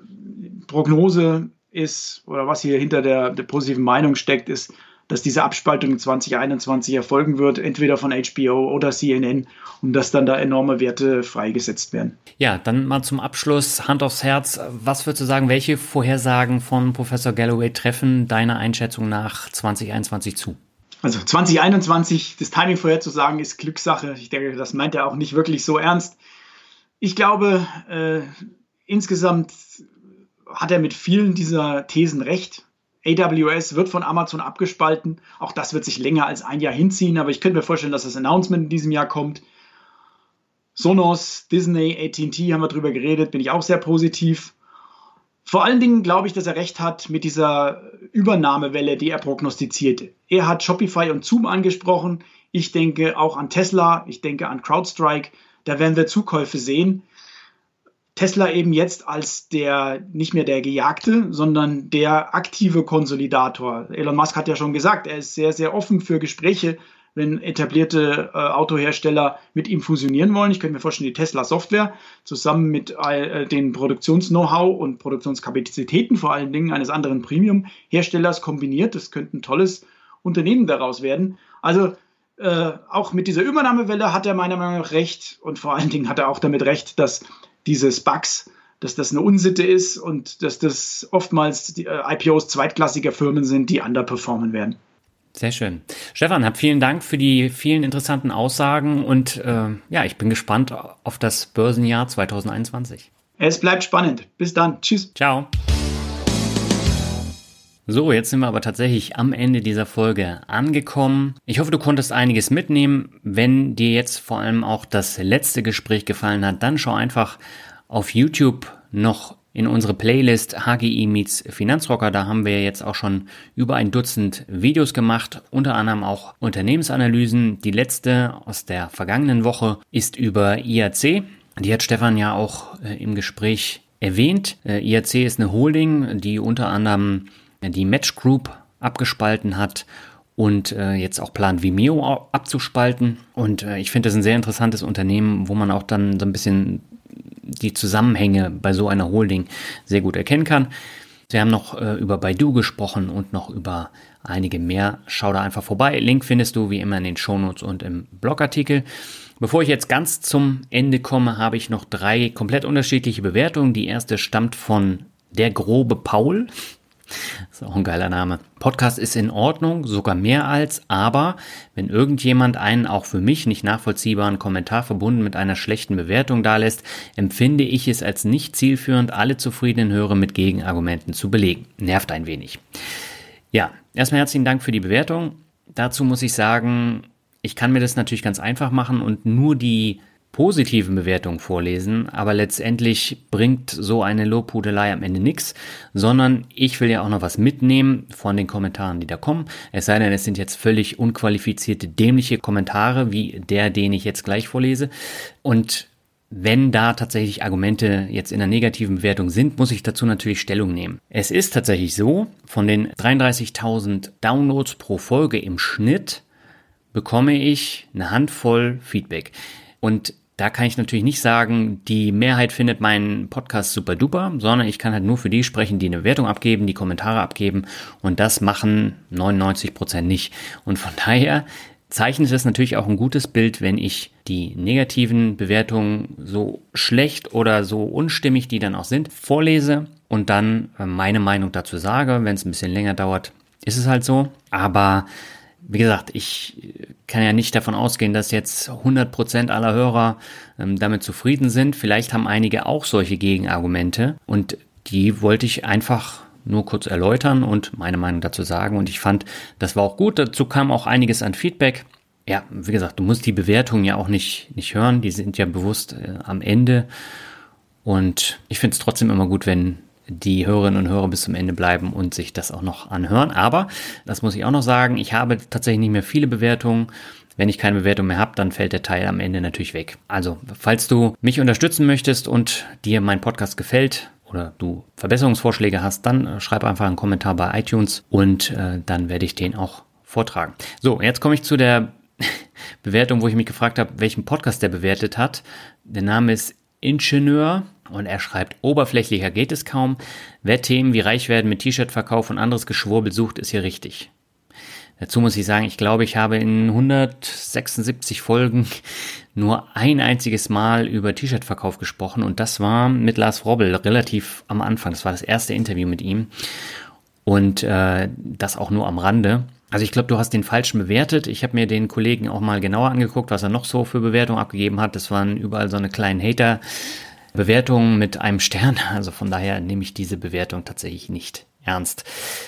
Prognose ist, oder was hier hinter der, der positiven Meinung steckt, ist, dass diese Abspaltung in 2021 erfolgen wird, entweder von HBO oder CNN, und dass dann da enorme Werte freigesetzt werden. Ja, dann mal zum Abschluss Hand aufs Herz. Was würdest du sagen, welche Vorhersagen von Professor Galloway treffen deiner Einschätzung nach 2021 zu? Also 2021, das Timing vorherzusagen, ist Glückssache. Ich denke, das meint er auch nicht wirklich so ernst. Ich glaube, äh, insgesamt hat er mit vielen dieser Thesen recht. AWS wird von Amazon abgespalten. Auch das wird sich länger als ein Jahr hinziehen, aber ich könnte mir vorstellen, dass das Announcement in diesem Jahr kommt. Sonos, Disney, AT&T haben wir drüber geredet, bin ich auch sehr positiv. Vor allen Dingen glaube ich, dass er recht hat mit dieser Übernahmewelle, die er prognostiziert. Er hat Shopify und Zoom angesprochen. Ich denke auch an Tesla, ich denke an CrowdStrike. Da werden wir Zukäufe sehen. Tesla eben jetzt als der nicht mehr der Gejagte, sondern der aktive Konsolidator. Elon Musk hat ja schon gesagt, er ist sehr, sehr offen für Gespräche, wenn etablierte äh, Autohersteller mit ihm fusionieren wollen. Ich könnte mir vorstellen, die Tesla Software zusammen mit äh, den Produktions-Know-how und Produktionskapazitäten vor allen Dingen eines anderen Premium-Herstellers kombiniert. Das könnte ein tolles Unternehmen daraus werden. Also äh, auch mit dieser Übernahmewelle hat er meiner Meinung nach recht und vor allen Dingen hat er auch damit recht, dass diese Bugs, dass das eine Unsitte ist und dass das oftmals die, äh, IPOs zweitklassiger Firmen sind, die underperformen werden. Sehr schön. Stefan, hab vielen Dank für die vielen interessanten Aussagen und äh, ja, ich bin gespannt auf das Börsenjahr 2021. Es bleibt spannend. Bis dann. Tschüss. Ciao. So, jetzt sind wir aber tatsächlich am Ende dieser Folge angekommen. Ich hoffe, du konntest einiges mitnehmen. Wenn dir jetzt vor allem auch das letzte Gespräch gefallen hat, dann schau einfach auf YouTube noch in unsere Playlist HGI Meets Finanzrocker. Da haben wir jetzt auch schon über ein Dutzend Videos gemacht, unter anderem auch Unternehmensanalysen. Die letzte aus der vergangenen Woche ist über IAC. Die hat Stefan ja auch äh, im Gespräch erwähnt. Äh, IAC ist eine Holding, die unter anderem die Match Group abgespalten hat und äh, jetzt auch plant Vimeo abzuspalten. Und äh, ich finde das ein sehr interessantes Unternehmen, wo man auch dann so ein bisschen die Zusammenhänge bei so einer Holding sehr gut erkennen kann. Wir haben noch äh, über Baidu gesprochen und noch über einige mehr. Schau da einfach vorbei. Link findest du wie immer in den Shownotes und im Blogartikel. Bevor ich jetzt ganz zum Ende komme, habe ich noch drei komplett unterschiedliche Bewertungen. Die erste stammt von der grobe Paul. Das ist auch ein geiler Name. Podcast ist in Ordnung, sogar mehr als, aber wenn irgendjemand einen auch für mich nicht nachvollziehbaren Kommentar verbunden mit einer schlechten Bewertung dalässt, empfinde ich es als nicht zielführend, alle zufriedenen Hörer mit Gegenargumenten zu belegen. Nervt ein wenig. Ja, erstmal herzlichen Dank für die Bewertung. Dazu muss ich sagen, ich kann mir das natürlich ganz einfach machen und nur die positiven Bewertungen vorlesen, aber letztendlich bringt so eine Lobhudelei am Ende nichts, sondern ich will ja auch noch was mitnehmen von den Kommentaren, die da kommen. Es sei denn, es sind jetzt völlig unqualifizierte, dämliche Kommentare, wie der, den ich jetzt gleich vorlese. Und wenn da tatsächlich Argumente jetzt in der negativen Bewertung sind, muss ich dazu natürlich Stellung nehmen. Es ist tatsächlich so, von den 33.000 Downloads pro Folge im Schnitt bekomme ich eine Handvoll Feedback. Und da kann ich natürlich nicht sagen, die Mehrheit findet meinen Podcast super duper, sondern ich kann halt nur für die sprechen, die eine Wertung abgeben, die Kommentare abgeben und das machen 99 Prozent nicht. Und von daher zeichnet es natürlich auch ein gutes Bild, wenn ich die negativen Bewertungen so schlecht oder so unstimmig, die dann auch sind, vorlese und dann äh, meine Meinung dazu sage. Wenn es ein bisschen länger dauert, ist es halt so. Aber wie gesagt, ich kann ja nicht davon ausgehen, dass jetzt 100% aller Hörer ähm, damit zufrieden sind. Vielleicht haben einige auch solche Gegenargumente und die wollte ich einfach nur kurz erläutern und meine Meinung dazu sagen. Und ich fand, das war auch gut. Dazu kam auch einiges an Feedback. Ja, wie gesagt, du musst die Bewertungen ja auch nicht, nicht hören. Die sind ja bewusst äh, am Ende. Und ich finde es trotzdem immer gut, wenn die Hörerinnen und Hörer bis zum Ende bleiben und sich das auch noch anhören. Aber, das muss ich auch noch sagen, ich habe tatsächlich nicht mehr viele Bewertungen. Wenn ich keine Bewertung mehr habe, dann fällt der Teil am Ende natürlich weg. Also, falls du mich unterstützen möchtest und dir mein Podcast gefällt oder du Verbesserungsvorschläge hast, dann äh, schreib einfach einen Kommentar bei iTunes und äh, dann werde ich den auch vortragen. So, jetzt komme ich zu der <laughs> Bewertung, wo ich mich gefragt habe, welchen Podcast der bewertet hat. Der Name ist Ingenieur und er schreibt, oberflächlicher geht es kaum. Wer Themen wie reich werden mit T-Shirt-Verkauf und anderes Geschwurbel sucht, ist hier richtig. Dazu muss ich sagen, ich glaube, ich habe in 176 Folgen <laughs> nur ein einziges Mal über T-Shirt-Verkauf gesprochen und das war mit Lars Robbel relativ am Anfang. Das war das erste Interview mit ihm und äh, das auch nur am Rande. Also ich glaube, du hast den falschen bewertet. Ich habe mir den Kollegen auch mal genauer angeguckt, was er noch so für Bewertungen abgegeben hat. Das waren überall so eine kleinen Hater. Bewertungen mit einem Stern. <laughs> Also von daher nehme ich diese Bewertung tatsächlich nicht ernst.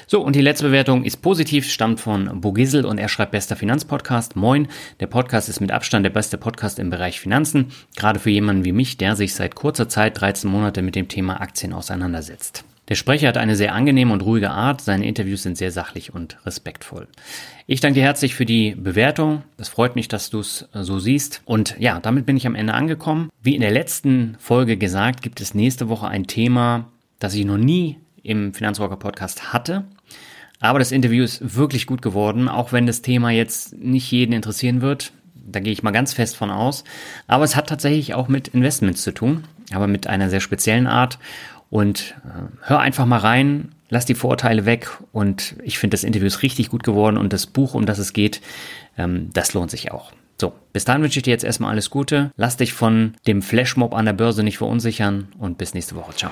So, und die letzte Bewertung ist positiv, stammt von Bogisel und er schreibt bester Finanzpodcast. Moin, der Podcast ist mit Abstand der beste Podcast im Bereich Finanzen, gerade für jemanden wie mich, der sich seit kurzer Zeit, 13 Monate mit dem Thema Aktien auseinandersetzt. Der Sprecher hat eine sehr angenehme und ruhige Art, seine Interviews sind sehr sachlich und respektvoll. Ich danke dir herzlich für die Bewertung. Es freut mich, dass du es äh, so siehst. Und ja, damit bin ich am Ende angekommen. Wie in der letzten Folge gesagt, gibt es nächste Woche ein Thema, das ich noch nie im Finanzrocker Podcast hatte. Aber das Interview ist wirklich gut geworden, auch wenn das Thema jetzt nicht jeden interessieren wird. Da gehe ich mal ganz fest von aus. Aber es hat tatsächlich auch mit Investments zu tun, aber mit einer sehr speziellen Art. Und äh, hör einfach mal rein, lass die Vorurteile weg. Und ich finde, das Interview ist richtig gut geworden und das Buch, um das es geht, ähm, das lohnt sich auch. So, bis dahin wünsche ich dir jetzt erstmal alles Gute. Lass dich von dem Flashmob an der Börse nicht verunsichern und bis nächste Woche. Ciao.